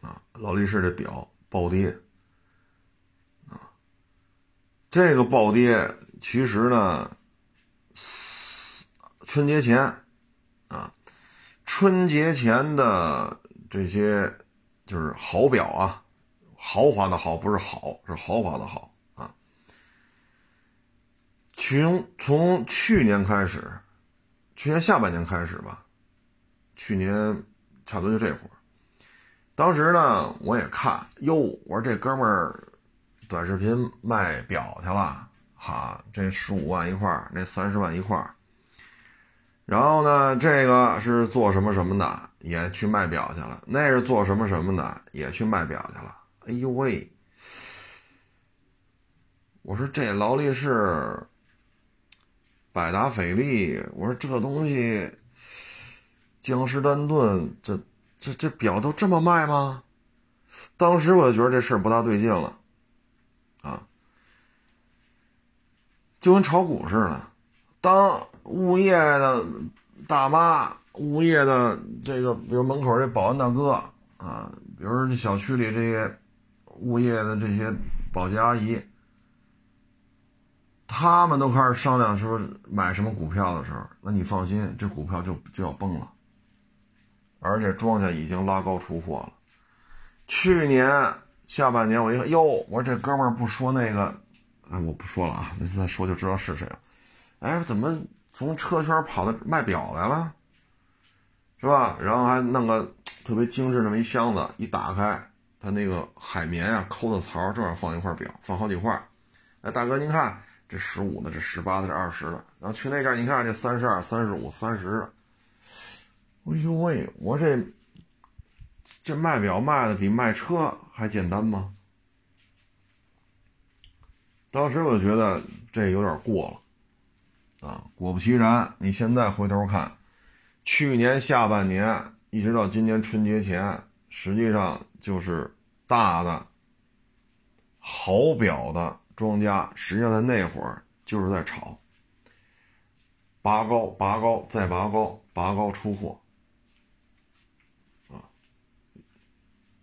啊，劳力士这表暴跌，啊，这个暴跌其实呢，春节前，啊，春节前的这些。就是好表啊，豪华的豪不是好，是豪华的好啊。从从去年开始，去年下半年开始吧，去年差不多就这会儿。当时呢，我也看，哟，我说这哥们儿短视频卖表去了，哈，这十五万一块儿那三十万一块儿然后呢，这个是做什么什么的，也去卖表去了；那是做什么什么的，也去卖表去了。哎呦喂！我说这劳力士、百达翡丽，我说这东西，江诗丹顿，这这这表都这么卖吗？当时我就觉得这事儿不大对劲了，啊，就跟炒股似的，当。物业的大妈，物业的这个，比如门口这保安大哥啊，比如这小区里这些物业的这些保洁阿姨，他们都开始商量说买什么股票的时候，那你放心，这股票就就要崩了，而且庄稼已经拉高出货了。去年下半年，我一看，哟，我说这哥们儿不说那个，哎，我不说了啊，再说就知道是谁了。哎，怎么？从车圈跑到卖表来了，是吧？然后还弄个特别精致那么一箱子，一打开，它那个海绵啊，抠的槽正好放一块表，放好几块。哎，大哥您看，这十五的，这十八的，这二十的。然后去那家，你看这三十二、三十五、三十的。哎呦喂，我这这卖表卖的比卖车还简单吗？当时我就觉得这有点过了。啊，果不其然，你现在回头看，去年下半年一直到今年春节前，实际上就是大的好表的庄家，实际上在那会儿就是在炒，拔高、拔高再拔高、拔高出货，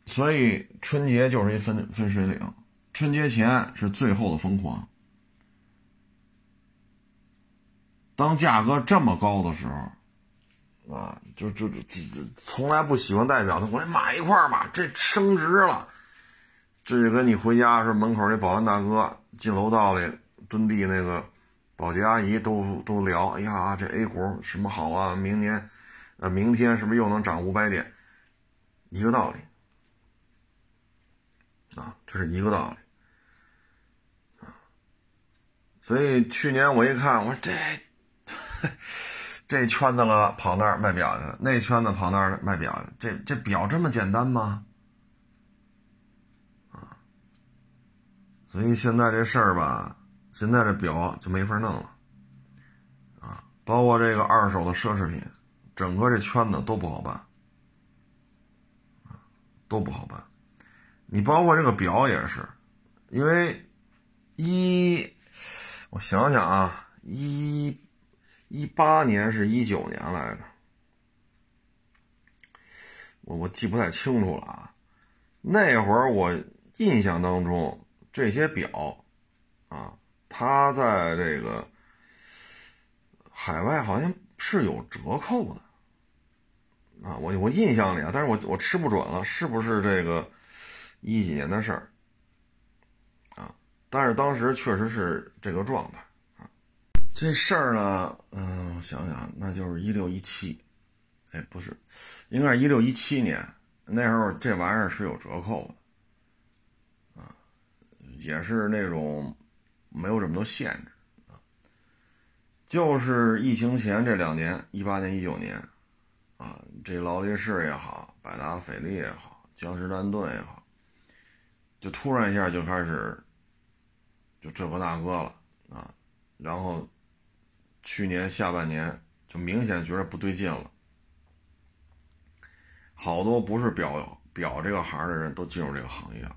所以春节就是一分分水岭，春节前是最后的疯狂。当价格这么高的时候，啊，就就就从来不喜欢代表的，我来买一块吧，这升值了。这就跟你回家是门口那保安大哥进楼道里蹲地那个保洁阿姨都都聊，哎呀，这 A 股什么好啊？明年，呃，明天是不是又能涨五百点？一个道理，啊，这是一个道理，所以去年我一看，我说这这圈子了跑那儿卖表去了，那圈子跑那儿卖表去了，这这表这么简单吗？啊，所以现在这事儿吧。现在这表就没法弄了，啊，包括这个二手的奢侈品，整个这圈子都不好办，啊，都不好办。你包括这个表也是，因为一，我想想啊，一一八年是一九年来着，我我记不太清楚了啊。那会儿我印象当中这些表，啊。它在这个海外好像是有折扣的啊，我我印象里啊，但是我我吃不准了，是不是这个一几年的事儿啊？但是当时确实是这个状态。这事儿呢，嗯，我想想那就是一六一七，哎，不是，应该是一六一七年那时候这玩意儿是有折扣的啊，也是那种。没有这么多限制啊，就是疫情前这两年，一八年、一九年，啊，这劳力士也好，百达翡丽也好，江诗丹顿也好，就突然一下就开始，就这个那个了啊，然后去年下半年就明显觉得不对劲了，好多不是表表这个行的人都进入这个行业了。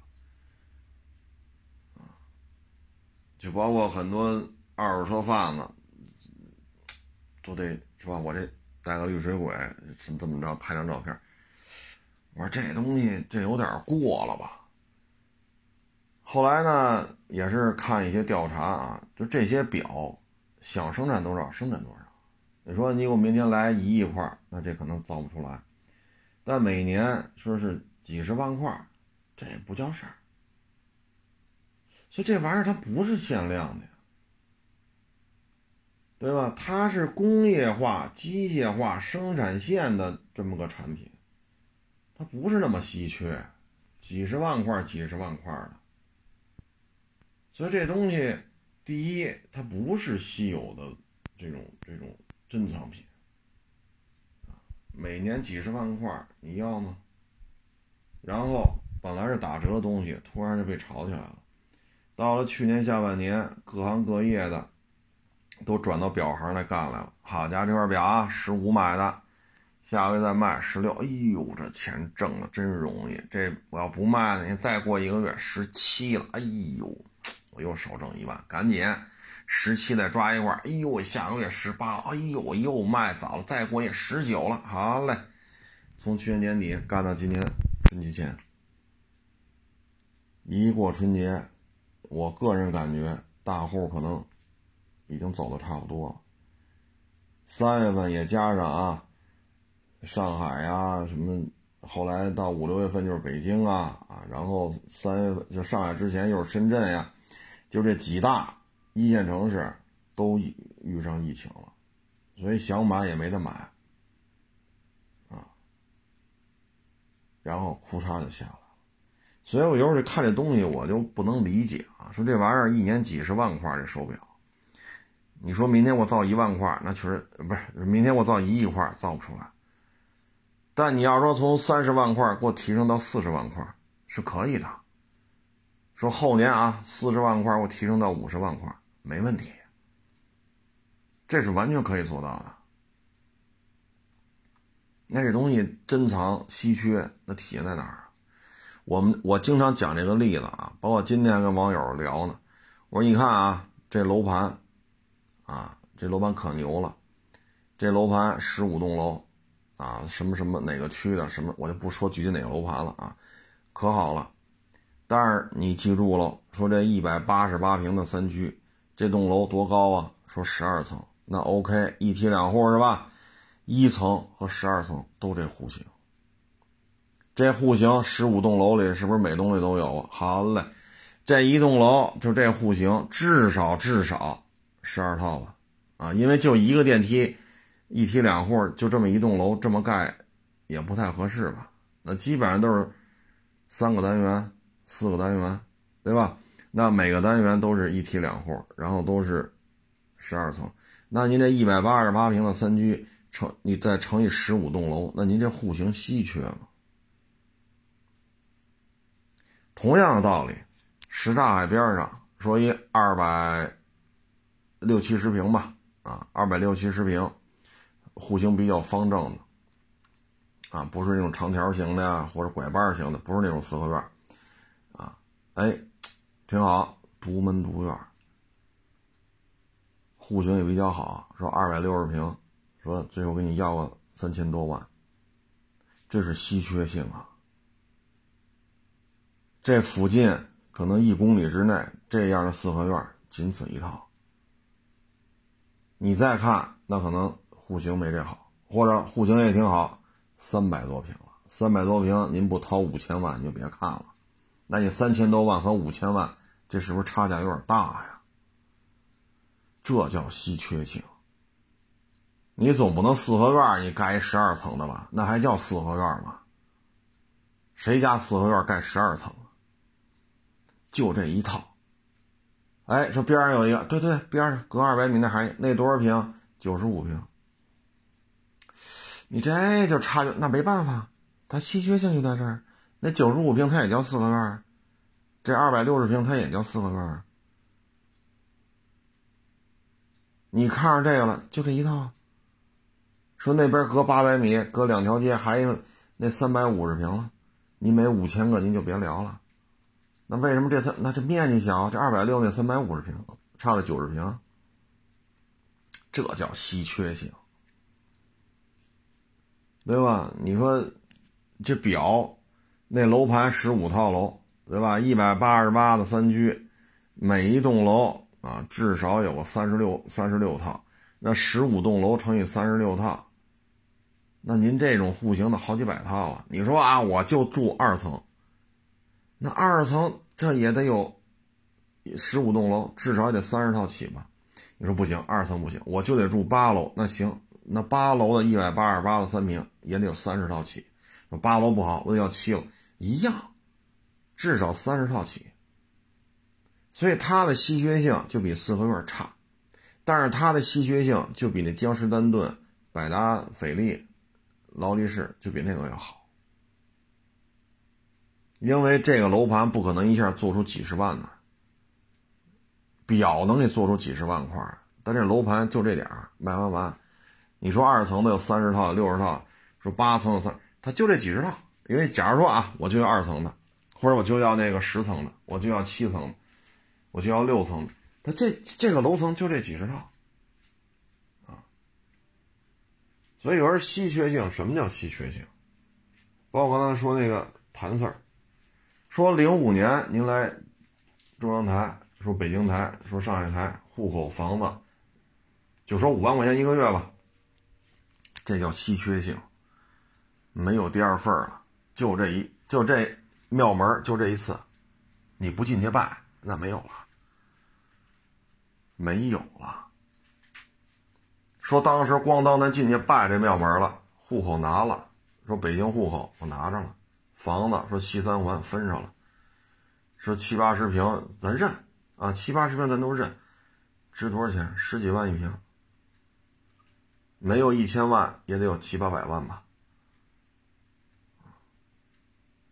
就包括很多二手车贩子，都得是吧？我这带个绿水鬼，怎么怎么着拍张照片？我说这东西这有点过了吧？后来呢，也是看一些调查啊，就这些表想生产多少生产多少。你说你我明天来一亿块，那这可能造不出来。但每年说是几十万块，这也不叫事儿。所以这玩意儿它不是限量的，对吧？它是工业化、机械化生产线的这么个产品，它不是那么稀缺，几十万块、几十万块的。所以这东西，第一，它不是稀有的这种这种珍藏品，每年几十万块，你要吗？然后本来是打折的东西，突然就被炒起来了。到了去年下半年，各行各业的都转到表行来干来了。好家伙，这块表啊，十五买的，下个月再卖十六。哎呦，这钱挣的真容易。这我要不卖呢，你再过一个月十七了。哎呦，我又少挣一万，赶紧十七再抓一块。哎呦，下个月十八。哎呦，我又卖早了，再过也十九了。好嘞，从去年年底干到今年春节前，一过春节。我个人感觉，大户可能已经走的差不多了。三月份也加上啊，上海呀什么，后来到五六月份就是北京啊啊，然后三月份就上海之前又是深圳呀，就这几大一线城市都遇上疫情了，所以想买也没得买啊，然后裤衩就下来了。所以我有时候看这东西，我就不能理解啊！说这玩意儿一年几十万块这手表，你说明天我造一万块，那确实不是；明天我造一亿块，造不出来。但你要说从三十万块给我提升到四十万块，是可以的。说后年啊，四十万块我提升到五十万块，没问题。这是完全可以做到的。那这东西珍藏稀缺，那体现在哪儿？我们我经常讲这个例子啊，包括今天跟网友聊呢。我说你看啊，这楼盘，啊，这楼盘可牛了，这楼盘十五栋楼，啊，什么什么哪个区的什么，我就不说具体哪个楼盘了啊，可好了。但是你记住了，说这一百八十八平的三居，这栋楼多高啊？说十二层，那 OK，一梯两户是吧？一层和十二层都这户型。这户型十五栋楼里是不是每栋里都有啊？好嘞，这一栋楼就这户型，至少至少十二套吧，啊，因为就一个电梯，一梯两户，就这么一栋楼这么盖，也不太合适吧？那基本上都是三个单元、四个单元，对吧？那每个单元都是一梯两户，然后都是十二层，那您这一百八十八平的三居乘你再乘以十五栋楼，那您这户型稀缺吗？同样的道理，什刹海边上说一二百六七十平吧，啊，二百六七十平，户型比较方正的，啊，不是那种长条形的呀，或者拐弯型的，不是那种四合院，哎，挺好，独门独院，户型也比较好，说二百六十平，说最后给你要个三千多万，这是稀缺性啊。这附近可能一公里之内，这样的四合院仅此一套。你再看，那可能户型没这好，或者户型也挺好，三百多平了，三百多平您不掏五千万，你就别看了。那你三千多万和五千万，这是不是差价有点大呀？这叫稀缺性。你总不能四合院你盖十二层的吧？那还叫四合院吗？谁家四合院盖十二层？就这一套，哎，说边上有一个，对对，边上隔二百米那还那多少平？九十五平。你这就差，那没办法，它稀缺性就在这儿。那九十五平它也叫四合院，这二百六十平它也叫四合院。你看上这个了，就这一套。说那边隔八百米，隔两条街还有那三百五十平了，你每五千个您就别聊了。那为什么这次那这面积小？这二百六那三百五十平，差了九十平，这叫稀缺性，对吧？你说这表那楼盘十五套楼，对吧？一百八十八的三居，每一栋楼啊至少有个三十六三十六套，那十五栋楼乘以三十六套，那您这种户型的好几百套啊！你说啊，我就住二层。那二层这也得有十五栋楼，至少也得三十套起吧？你说不行，二层不行，我就得住八楼。那行，那八楼的一百八十八的三平也得有三十套起。八楼不好，我得要七楼，一样，至少三十套起。所以它的稀缺性就比四合院差，但是它的稀缺性就比那江诗丹顿、百达翡丽、劳力士就比那个要好。因为这个楼盘不可能一下做出几十万呢，表能给做出几十万块，但这楼盘就这点儿卖完完。你说二层的有三十套、六十套，说八层有三，他就这几十套。因为假如说啊，我就要二层的，或者我就要那个十层的，我就要七层的，我就要六层的，他这这个楼层就这几十套啊。所以有人稀缺性，什么叫稀缺性？包括刚才说那个谭四儿。说零五年您来中央台，说北京台，说上海台，户口房子，就说五万块钱一个月吧，这叫稀缺性，没有第二份了，就这一就这庙门就这一次，你不进去拜那没有了，没有了。说当时咣当咱进去拜这庙门了，户口拿了，说北京户口我拿着了。房子说西三环分上了，说七八十平咱认啊，七八十平咱都认，值多少钱？十几万一平，没有一千万也得有七八百万吧。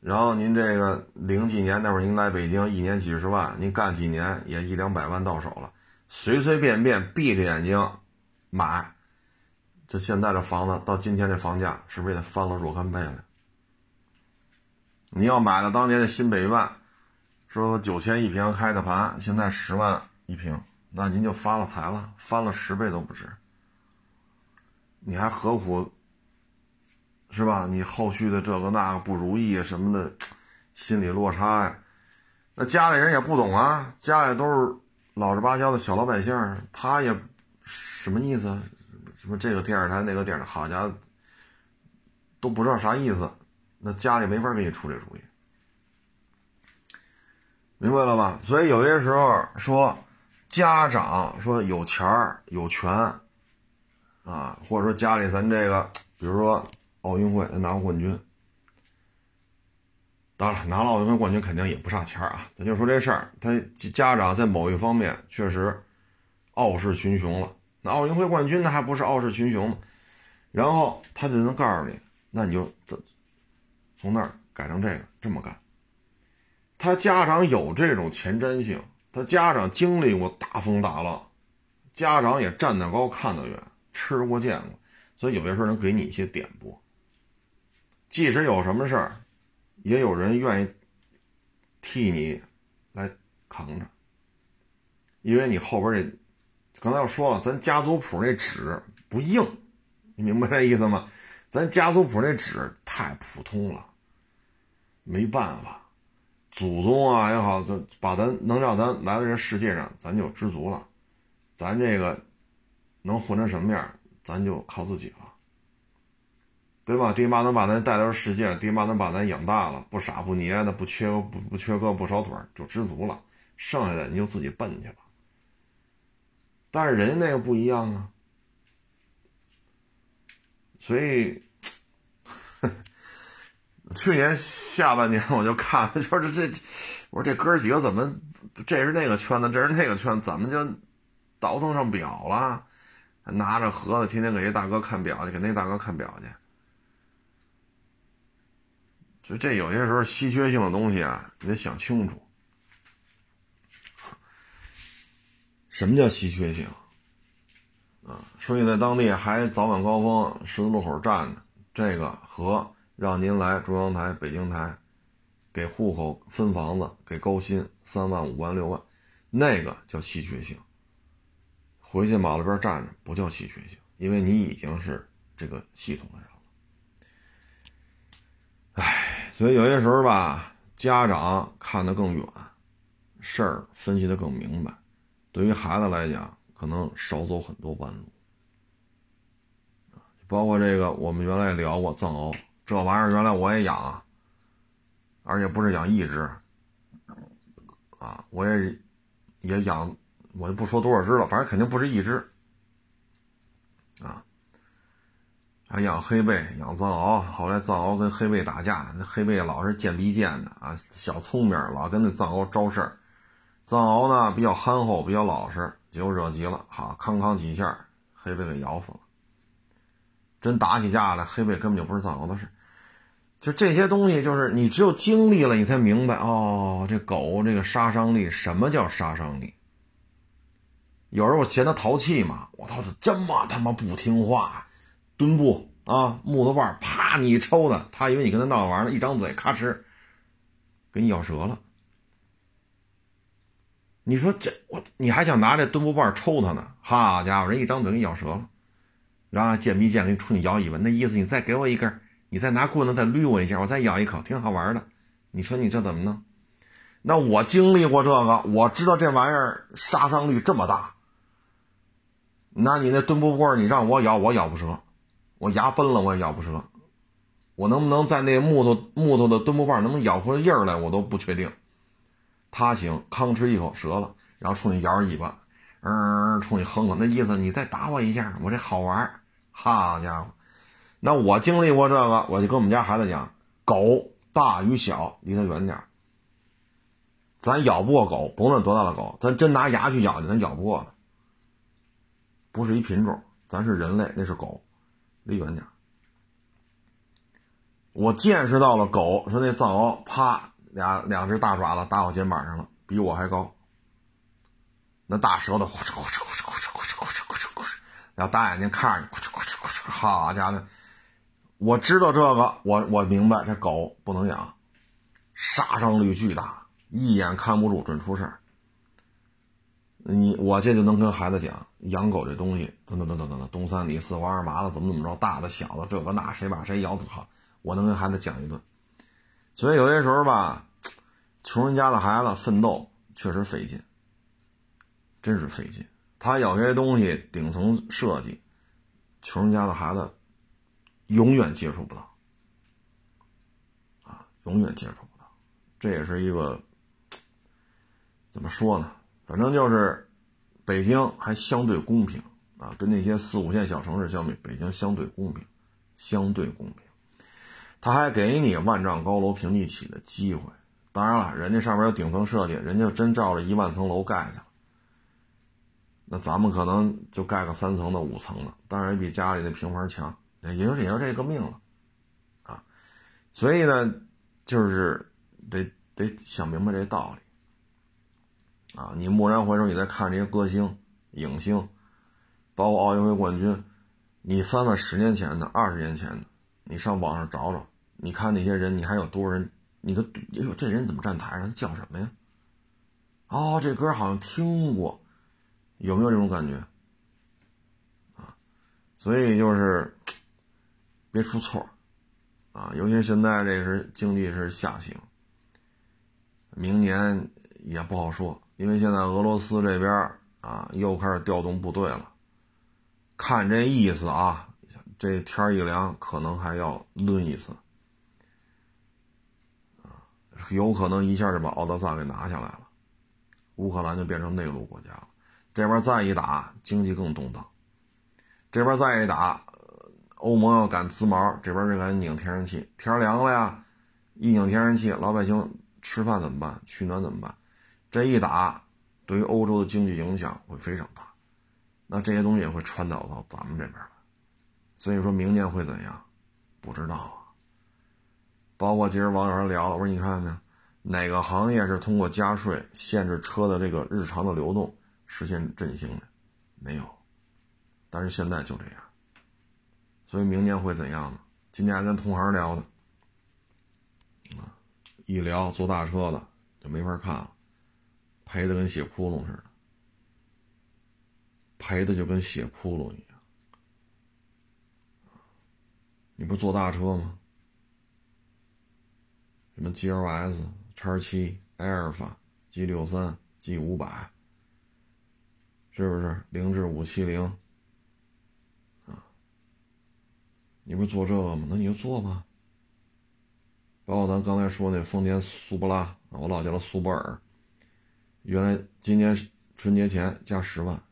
然后您这个零几年那会儿您来北京，一年几十万，您干几年也一两百万到手了，随随便便闭着眼睛买，这现在这房子到今天这房价是不是也翻了若干倍了？你要买的当年的新北苑，说九千一平开的盘，现在十万一平，那您就发了财了，翻了十倍都不止。你还何苦，是吧？你后续的这个那个不如意什么的，心理落差呀。那家里人也不懂啊，家里都是老实巴交的小老百姓，他也什么意思？什么这个电视台那个电视，好家伙，都不知道啥意思。那家里没法给你出这主意，明白了吧？所以有些时候说，家长说有钱儿有权，啊，或者说家里咱这个，比如说奥运会他拿过冠军，当然拿了奥运会冠军肯定也不差钱啊。咱就说这事儿，他家长在某一方面确实傲视群雄了。那奥运会冠军那还不是傲视群雄？然后他就能告诉你，那你就从那儿改成这个这么干。他家长有这种前瞻性，他家长经历过大风大浪，家长也站得高看得远，吃过见过，所以有些时候能给你一些点拨。即使有什么事儿，也有人愿意替你来扛着，因为你后边这，刚才我说了，咱家族谱那纸不硬，你明白这意思吗？咱家族谱那纸太普通了，没办法。祖宗啊也好，就把咱能让咱来到这世界上，咱就知足了。咱这个能混成什么样，咱就靠自己了，对吧？爹妈能把咱带到世界上，爹妈能把咱养大了，不傻不捏的，不缺不不缺胳膊不少腿，就知足了。剩下的你就自己奔去吧。但是人家那个不一样啊，所以。去年下半年我就看，说这这，我说这哥几个怎么，这是那个圈子，这是那个圈子，怎么就倒腾上表了？拿着盒子天天给这大哥看表去，给那大哥看表去。就这有些时候稀缺性的东西啊，你得想清楚。什么叫稀缺性？啊，说你在当地还早晚高峰十字路口站着，这个和。让您来中央台、北京台，给户口分房子，给高薪三万、五万、六万，那个叫稀缺性。回去马路边站着不叫稀缺性，因为你已经是这个系统了。唉，所以有些时候吧，家长看得更远，事儿分析得更明白，对于孩子来讲，可能少走很多弯路。包括这个，我们原来聊过藏獒。这玩意儿原来我也养，而且不是养一只，啊，我也也养，我就不说多少只了，反正肯定不是一只，啊，还养黑背，养藏獒，后来藏獒跟黑背打架，那黑背老是贱逼贱的啊，小聪明，老跟那藏獒招事儿，藏獒呢比较憨厚，比较老实，结果惹急了，好，康康几下，黑背给咬死了。真打起架来，黑背根本就不是藏獒的事。就这些东西，就是你只有经历了，你才明白哦。这狗这个杀伤力，什么叫杀伤力？有时候我嫌它淘气嘛，我操，这么他妈不听话，墩布啊，木头棒，啪，你一抽它，它以为你跟它闹着玩呢，一张嘴，咔哧，给你咬折了。你说这我，你还想拿这墩布棒抽它呢？好家伙，人一张嘴给你咬折了，然后贱逼贱给你冲你咬尾巴，那意思你再给我一根。你再拿棍子再捋我一下，我再咬一口，挺好玩的。你说你这怎么弄？那我经历过这个，我知道这玩意儿杀伤力这么大。那你那墩布棍你让我咬，我咬不折，我牙崩了我也咬不折。我能不能在那木头木头的墩布棒能不能咬出印儿来，我都不确定。他行，吭哧一口折了，然后冲你摇尾巴，嗯，冲你哼哼，那意思你再打我一下，我这好玩。好家伙！那我经历过这个，我就跟我们家孩子讲：狗大与小，离它远点咱咬不过狗，甭论多大的狗，咱真拿牙去咬去，咱咬不过它。不是一品种，咱是人类，那是狗，离远点我见识到了狗，说那藏獒，啪，俩两只大爪子打我肩膀上了，比我还高。那大舌头，呼哧呼哧呼哧呼哧呼哧呼哧呼哧呼哧，然后大眼睛看着你，呼哧呼哧呼哧，好家伙！我知道这个，我我明白这狗不能养，杀伤力巨大，一眼看不住，准出事儿。你我这就能跟孩子讲，养狗这东西，等等等等等等，东三里四五二麻子，怎么怎么着，大的小的，这个那，谁把谁咬死好，我能跟孩子讲一顿。所以有些时候吧，穷人家的孩子奋斗确实费劲，真是费劲。他有些东西顶层设计，穷人家的孩子。永远接触不到，啊，永远接触不到，这也是一个怎么说呢？反正就是北京还相对公平啊，跟那些四五线小城市相比，北京相对公平，相对公平。他还给你万丈高楼平地起的机会。当然了，人家上面有顶层设计，人家真照着一万层楼盖去了。那咱们可能就盖个三层的、五层的，当然也比家里那平房强，也就是也就这个命了，啊。所以呢，就是得得想明白这道理，啊。你蓦然回首，你再看这些歌星、影星，包括奥运会冠军，你翻翻十年前的、二十年前的，你上网上找找。你看那些人，你还有多少人？你都哎呦，这人怎么站台上？他叫什么呀？哦，这歌好像听过，有没有这种感觉？啊，所以就是别出错啊！尤其现在这是经济是下行，明年也不好说，因为现在俄罗斯这边啊又开始调动部队了，看这意思啊，这天一凉，可能还要抡一次。有可能一下就把奥德萨给拿下来了，乌克兰就变成内陆国家了。这边再一打，经济更动荡。这边再一打，欧盟要赶滋毛，这边就赶紧拧天然气。天凉了呀，一拧天然气，老百姓吃饭怎么办？取暖怎么办？这一打，对于欧洲的经济影响会非常大。那这些东西也会传导到咱们这边来。所以说明年会怎样？不知道啊。包括今儿网友聊，我说你看看，哪个行业是通过加税限制车的这个日常的流动实现振兴的？没有。但是现在就这样，所以明年会怎样呢？今天还跟同行聊的，啊，一聊坐大车的就没法看了，赔的跟血窟窿似的，赔的就跟血窟窿一样。你不坐大车吗？什么 G L S、叉七、埃尔法、G 六三、G 五百，是不是凌志五七零？啊，你不是做这个吗？那你就做吧。包括咱刚才说那丰田苏布拉，我老叫它苏泊尔，原来今年春节前加十万，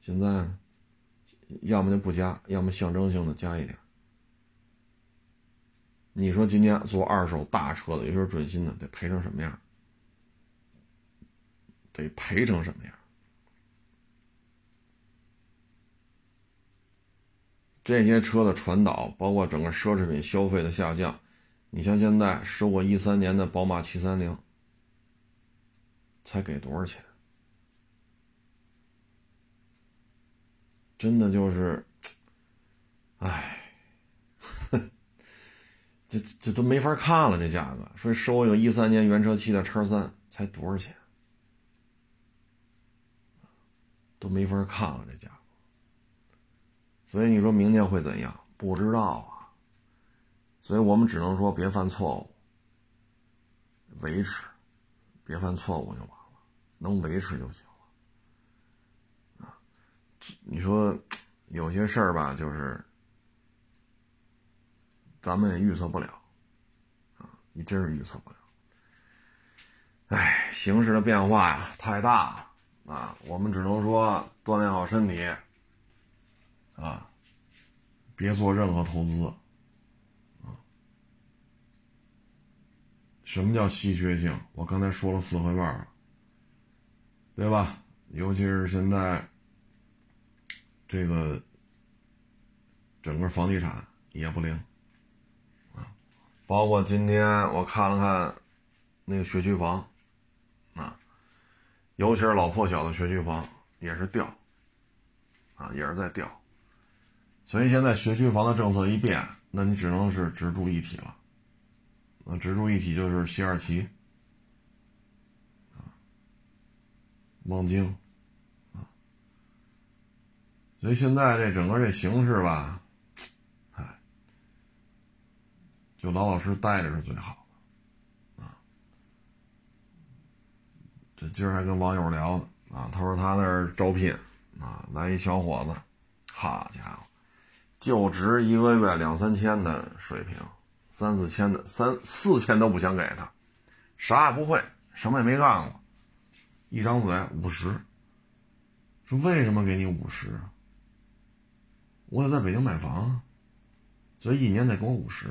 现在要么就不加，要么象征性的加一点。你说今年做二手大车的，尤其是准新的，得赔成什么样？得赔成什么样？这些车的传导，包括整个奢侈品消费的下降，你像现在收过一三年的宝马七三零，才给多少钱？真的就是，唉。这这都没法看了，这价格说收一个一三年原车漆的叉三才多少钱，都没法看了这价格。所以你说明年会怎样？不知道啊。所以我们只能说别犯错误，维持，别犯错误就完，能维持就行了。啊，你说有些事儿吧，就是。咱们也预测不了，啊，你真是预测不了。哎，形势的变化呀太大了啊！我们只能说锻炼好身体，啊，别做任何投资，什么叫稀缺性？我刚才说了四回半了，对吧？尤其是现在这个整个房地产也不灵啊。包括今天我看了看那个学区房，啊，尤其是老破小的学区房也是掉，啊，也是在掉。所以现在学区房的政策一变，那你只能是只住一体了。那只住一体就是西二旗，望京，啊。所以现在这整个这形势吧。就老老实实待着是最好的，啊！这今儿还跟网友聊呢，啊，他说他那儿招聘，啊，来一小伙子，好家伙，就职一个月两三千的水平，三四千的三四千都不想给他，啥也不会，什么也没干过，一张嘴五十，说为什么给你五十？我得在北京买房，所以一年得给我五十。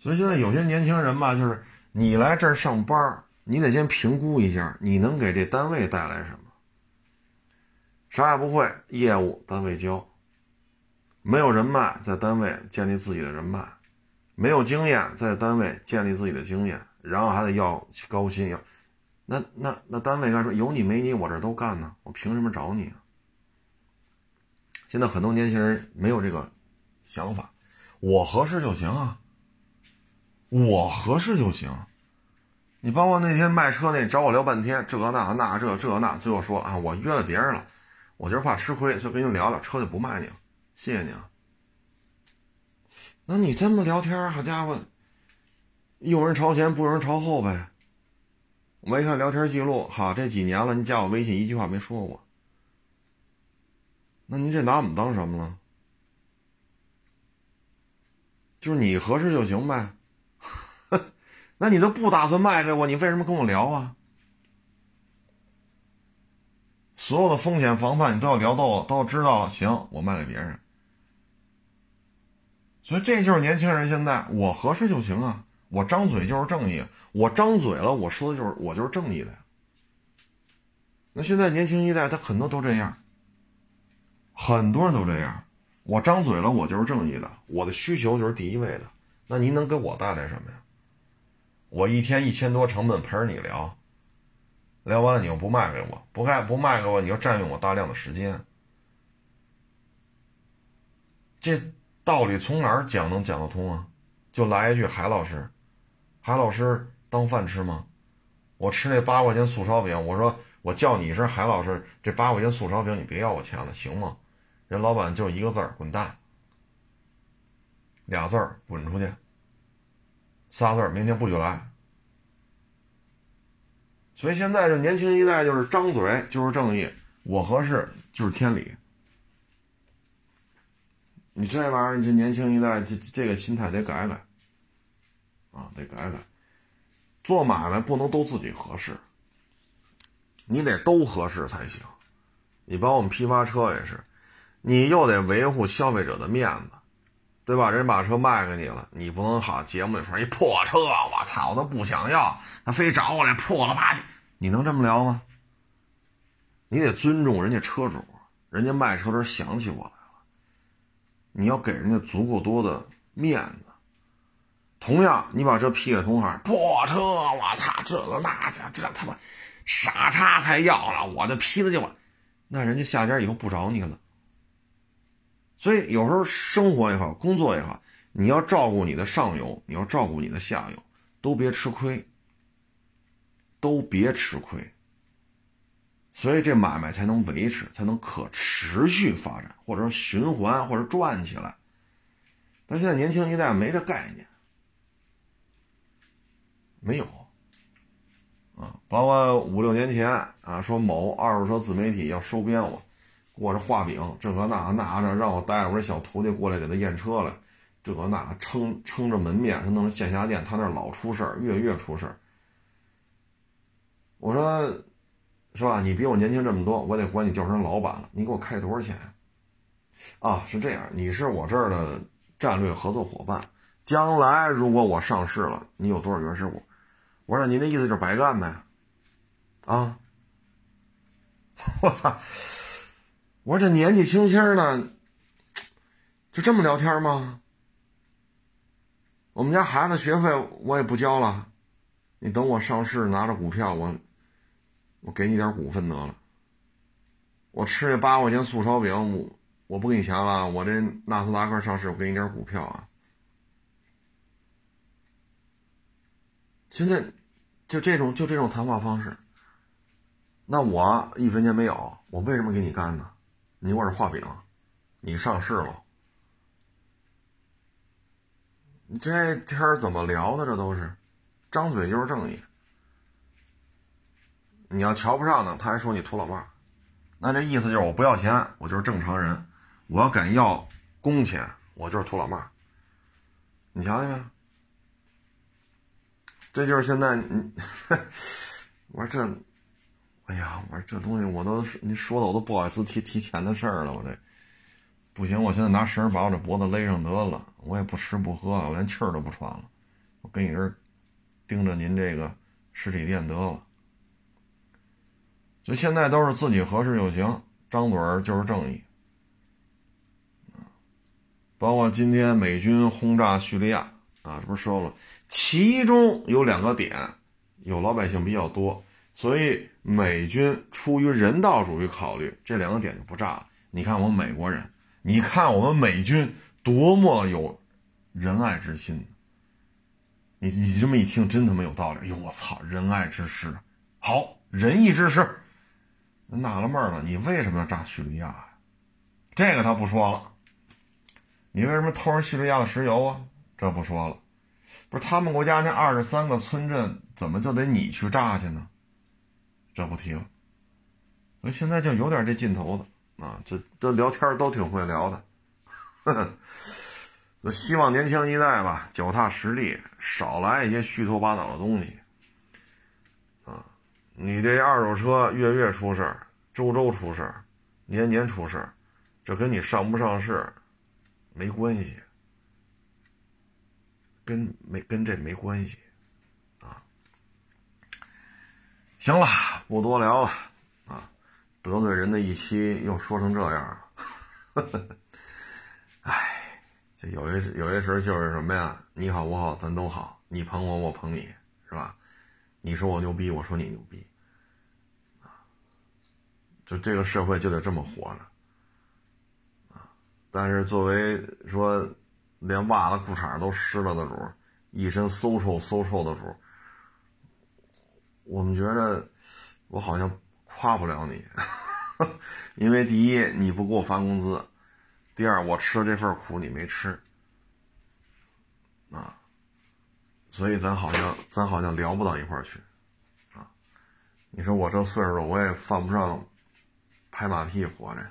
所以现在有些年轻人吧，就是你来这儿上班，你得先评估一下，你能给这单位带来什么。啥也不会，业务单位教，没有人脉，在单位建立自己的人脉，没有经验，在单位建立自己的经验，然后还得要高薪，要那那那单位该说有你没你，我这都干呢，我凭什么找你啊？现在很多年轻人没有这个想法，我合适就行啊，我合适就行。你包括那天卖车那找我聊半天，这那那这这那，最后说啊，我约了别人了。我就是怕吃亏，就跟你聊聊，车就不卖你了，谢谢你啊。那你这么聊天，好家伙，有人朝前，不有人朝后呗。我一看聊天记录，好，这几年了，你加我微信一句话没说过。那您这拿我们当什么了？就是你合适就行呗。那你都不打算卖给我，你为什么跟我聊啊？所有的风险防范你都要聊到，都要知道。行，我卖给别人。所以这就是年轻人现在，我合适就行啊，我张嘴就是正义，我张嘴了，我说的就是我就是正义的呀。那现在年轻一代他很多都这样，很多人都这样，我张嘴了，我就是正义的，我的需求就是第一位的。那您能给我带来什么呀？我一天一千多成本陪着你聊。聊完了，你又不卖给我，不卖不卖给我，你又占用我大量的时间。这道理从哪儿讲能讲得通啊？就来一句海老师，海老师当饭吃吗？我吃那八块钱素烧饼，我说我叫你一声海老师，这八块钱素烧饼你别要我钱了，行吗？人老板就一个字儿滚蛋，俩字儿滚出去，仨字儿明天不许来。所以现在就年轻一代就是张嘴就是正义，我合适就是天理。你这玩意儿，这年轻一代这这个心态得改改，啊，得改改。做买卖不能都自己合适，你得都合适才行。你包括我们批发车也是，你又得维护消费者的面子，对吧？人把车卖给你了，你不能好节目里说一破车，我操，我都不想要，他非找我来破了吧唧。你能这么聊吗？你得尊重人家车主，人家卖车时想起我来了。你要给人家足够多的面子。同样，你把车批给同行，破车，我操，这个那家这他妈傻叉才要了，我就批了就完，那人家下家以后不找你了。所以有时候生活也好，工作也好，你要照顾你的上游，你要照顾你的下游，都别吃亏。都别吃亏，所以这买卖才能维持，才能可持续发展，或者说循环，或者转起来。但现在年轻一代没这概念，没有啊，包括五六年前啊，说某二手车自媒体要收编我，过着画饼，这和那那着让我带着我这小徒弟过来给他验车来，这个那撑撑着门面，他弄线下店，他那老出事儿，月月出事儿。我说，是吧？你比我年轻这么多，我得管你叫声老板了。你给我开多少钱？啊，是这样，你是我这儿的战略合作伙伴。将来如果我上市了，你有多少原始股？我说，您的意思就是白干呗？啊！我操！我说这年纪轻轻的，就这么聊天吗？我们家孩子学费我也不交了，你等我上市拿着股票我。我给你点股份得了。我吃这八块钱素烧饼，我我不给你钱了。我这纳斯达克上市，我给你点股票啊。现在就这种就这种谈话方式，那我一分钱没有，我为什么给你干呢？你我是画饼，你上市了，你这天怎么聊的？这都是张嘴就是正义。你要瞧不上呢，他还说你土老帽，那这意思就是我不要钱，我就是正常人；我要敢要工钱，我就是土老帽。你瞧见没有？这就是现在，你 我说这哎呀，我说这东西我都你说的我都不好意思提提钱的事儿了，我这不行，我现在拿绳把我这脖子勒上得了，我也不吃不喝，我连气儿都不喘了，我跟你这儿盯着您这个实体店得了。就现在都是自己合适就行，张嘴就是正义。包括今天美军轰炸叙利亚啊，这不是说了，其中有两个点有老百姓比较多，所以美军出于人道主义考虑，这两个点就不炸了。你看我们美国人，你看我们美军多么有仁爱之心。你你这么一听，真他妈有道理。哎呦，我操，仁爱之师，好，仁义之师。纳了闷了，你为什么要炸叙利亚呀？这个他不说了。你为什么偷人叙利亚的石油啊？这不说了。不是他们国家那二十三个村镇，怎么就得你去炸去呢？这不提了。所以现在就有点这劲头子啊，这这聊天都挺会聊的。呵呵希望年轻一代吧，脚踏实地，少来一些虚头巴脑的东西。啊你这二手车月月出事儿，周周出事儿，年年出事儿，这跟你上不上市没关系，跟没跟这没关系啊。行了，不多聊了啊，得罪人的一期又说成这样了。哎，这有些有些时候就是什么呀？你好我好咱都好，你捧我我捧你，是吧？你说我牛逼，我说你牛逼，啊，就这个社会就得这么活着，啊！但是作为说连袜子裤衩都湿了的主，一身馊臭馊臭的主，我们觉得我好像夸不了你，因为第一你不给我发工资，第二我吃了这份苦你没吃，啊。所以咱好像咱好像聊不到一块儿去，啊！你说我这岁数，我也犯不上拍马屁活着。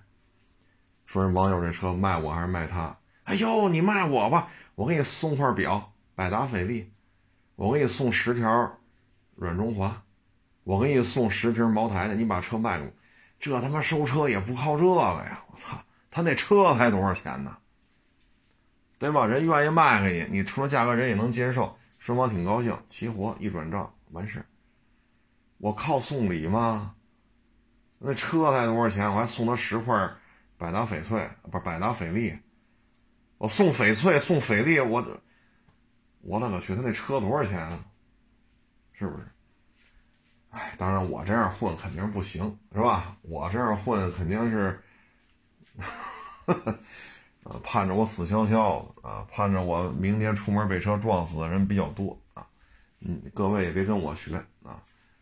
说人网友这车卖我还是卖他？哎呦，你卖我吧，我给你送块表，百达翡丽，我给你送十条软中华，我给你送十瓶茅台的，你把车卖给我。这他妈收车也不靠这个呀！我操，他那车才多少钱呢？对吧？人愿意卖给你，你出了价格人也能接受。双方挺高兴，齐活一转账完事我靠送礼吗？那车才多少钱？我还送他十块百达翡翠，不是百达翡丽。我送翡翠送翡丽，我我勒个去！他那车多少钱啊？是不是？哎，当然我这样混肯定不行，是吧？我这样混肯定是。啊，盼着我死翘翘啊，盼着我明天出门被车撞死的人比较多啊，嗯，各位也别跟我学啊，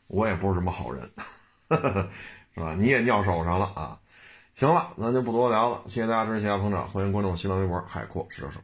我也不是什么好人，是吧？你也尿手上了啊，行了，咱就不多聊了，谢谢大家支持，谢谢捧场，欢迎关注新浪微博海阔试车手。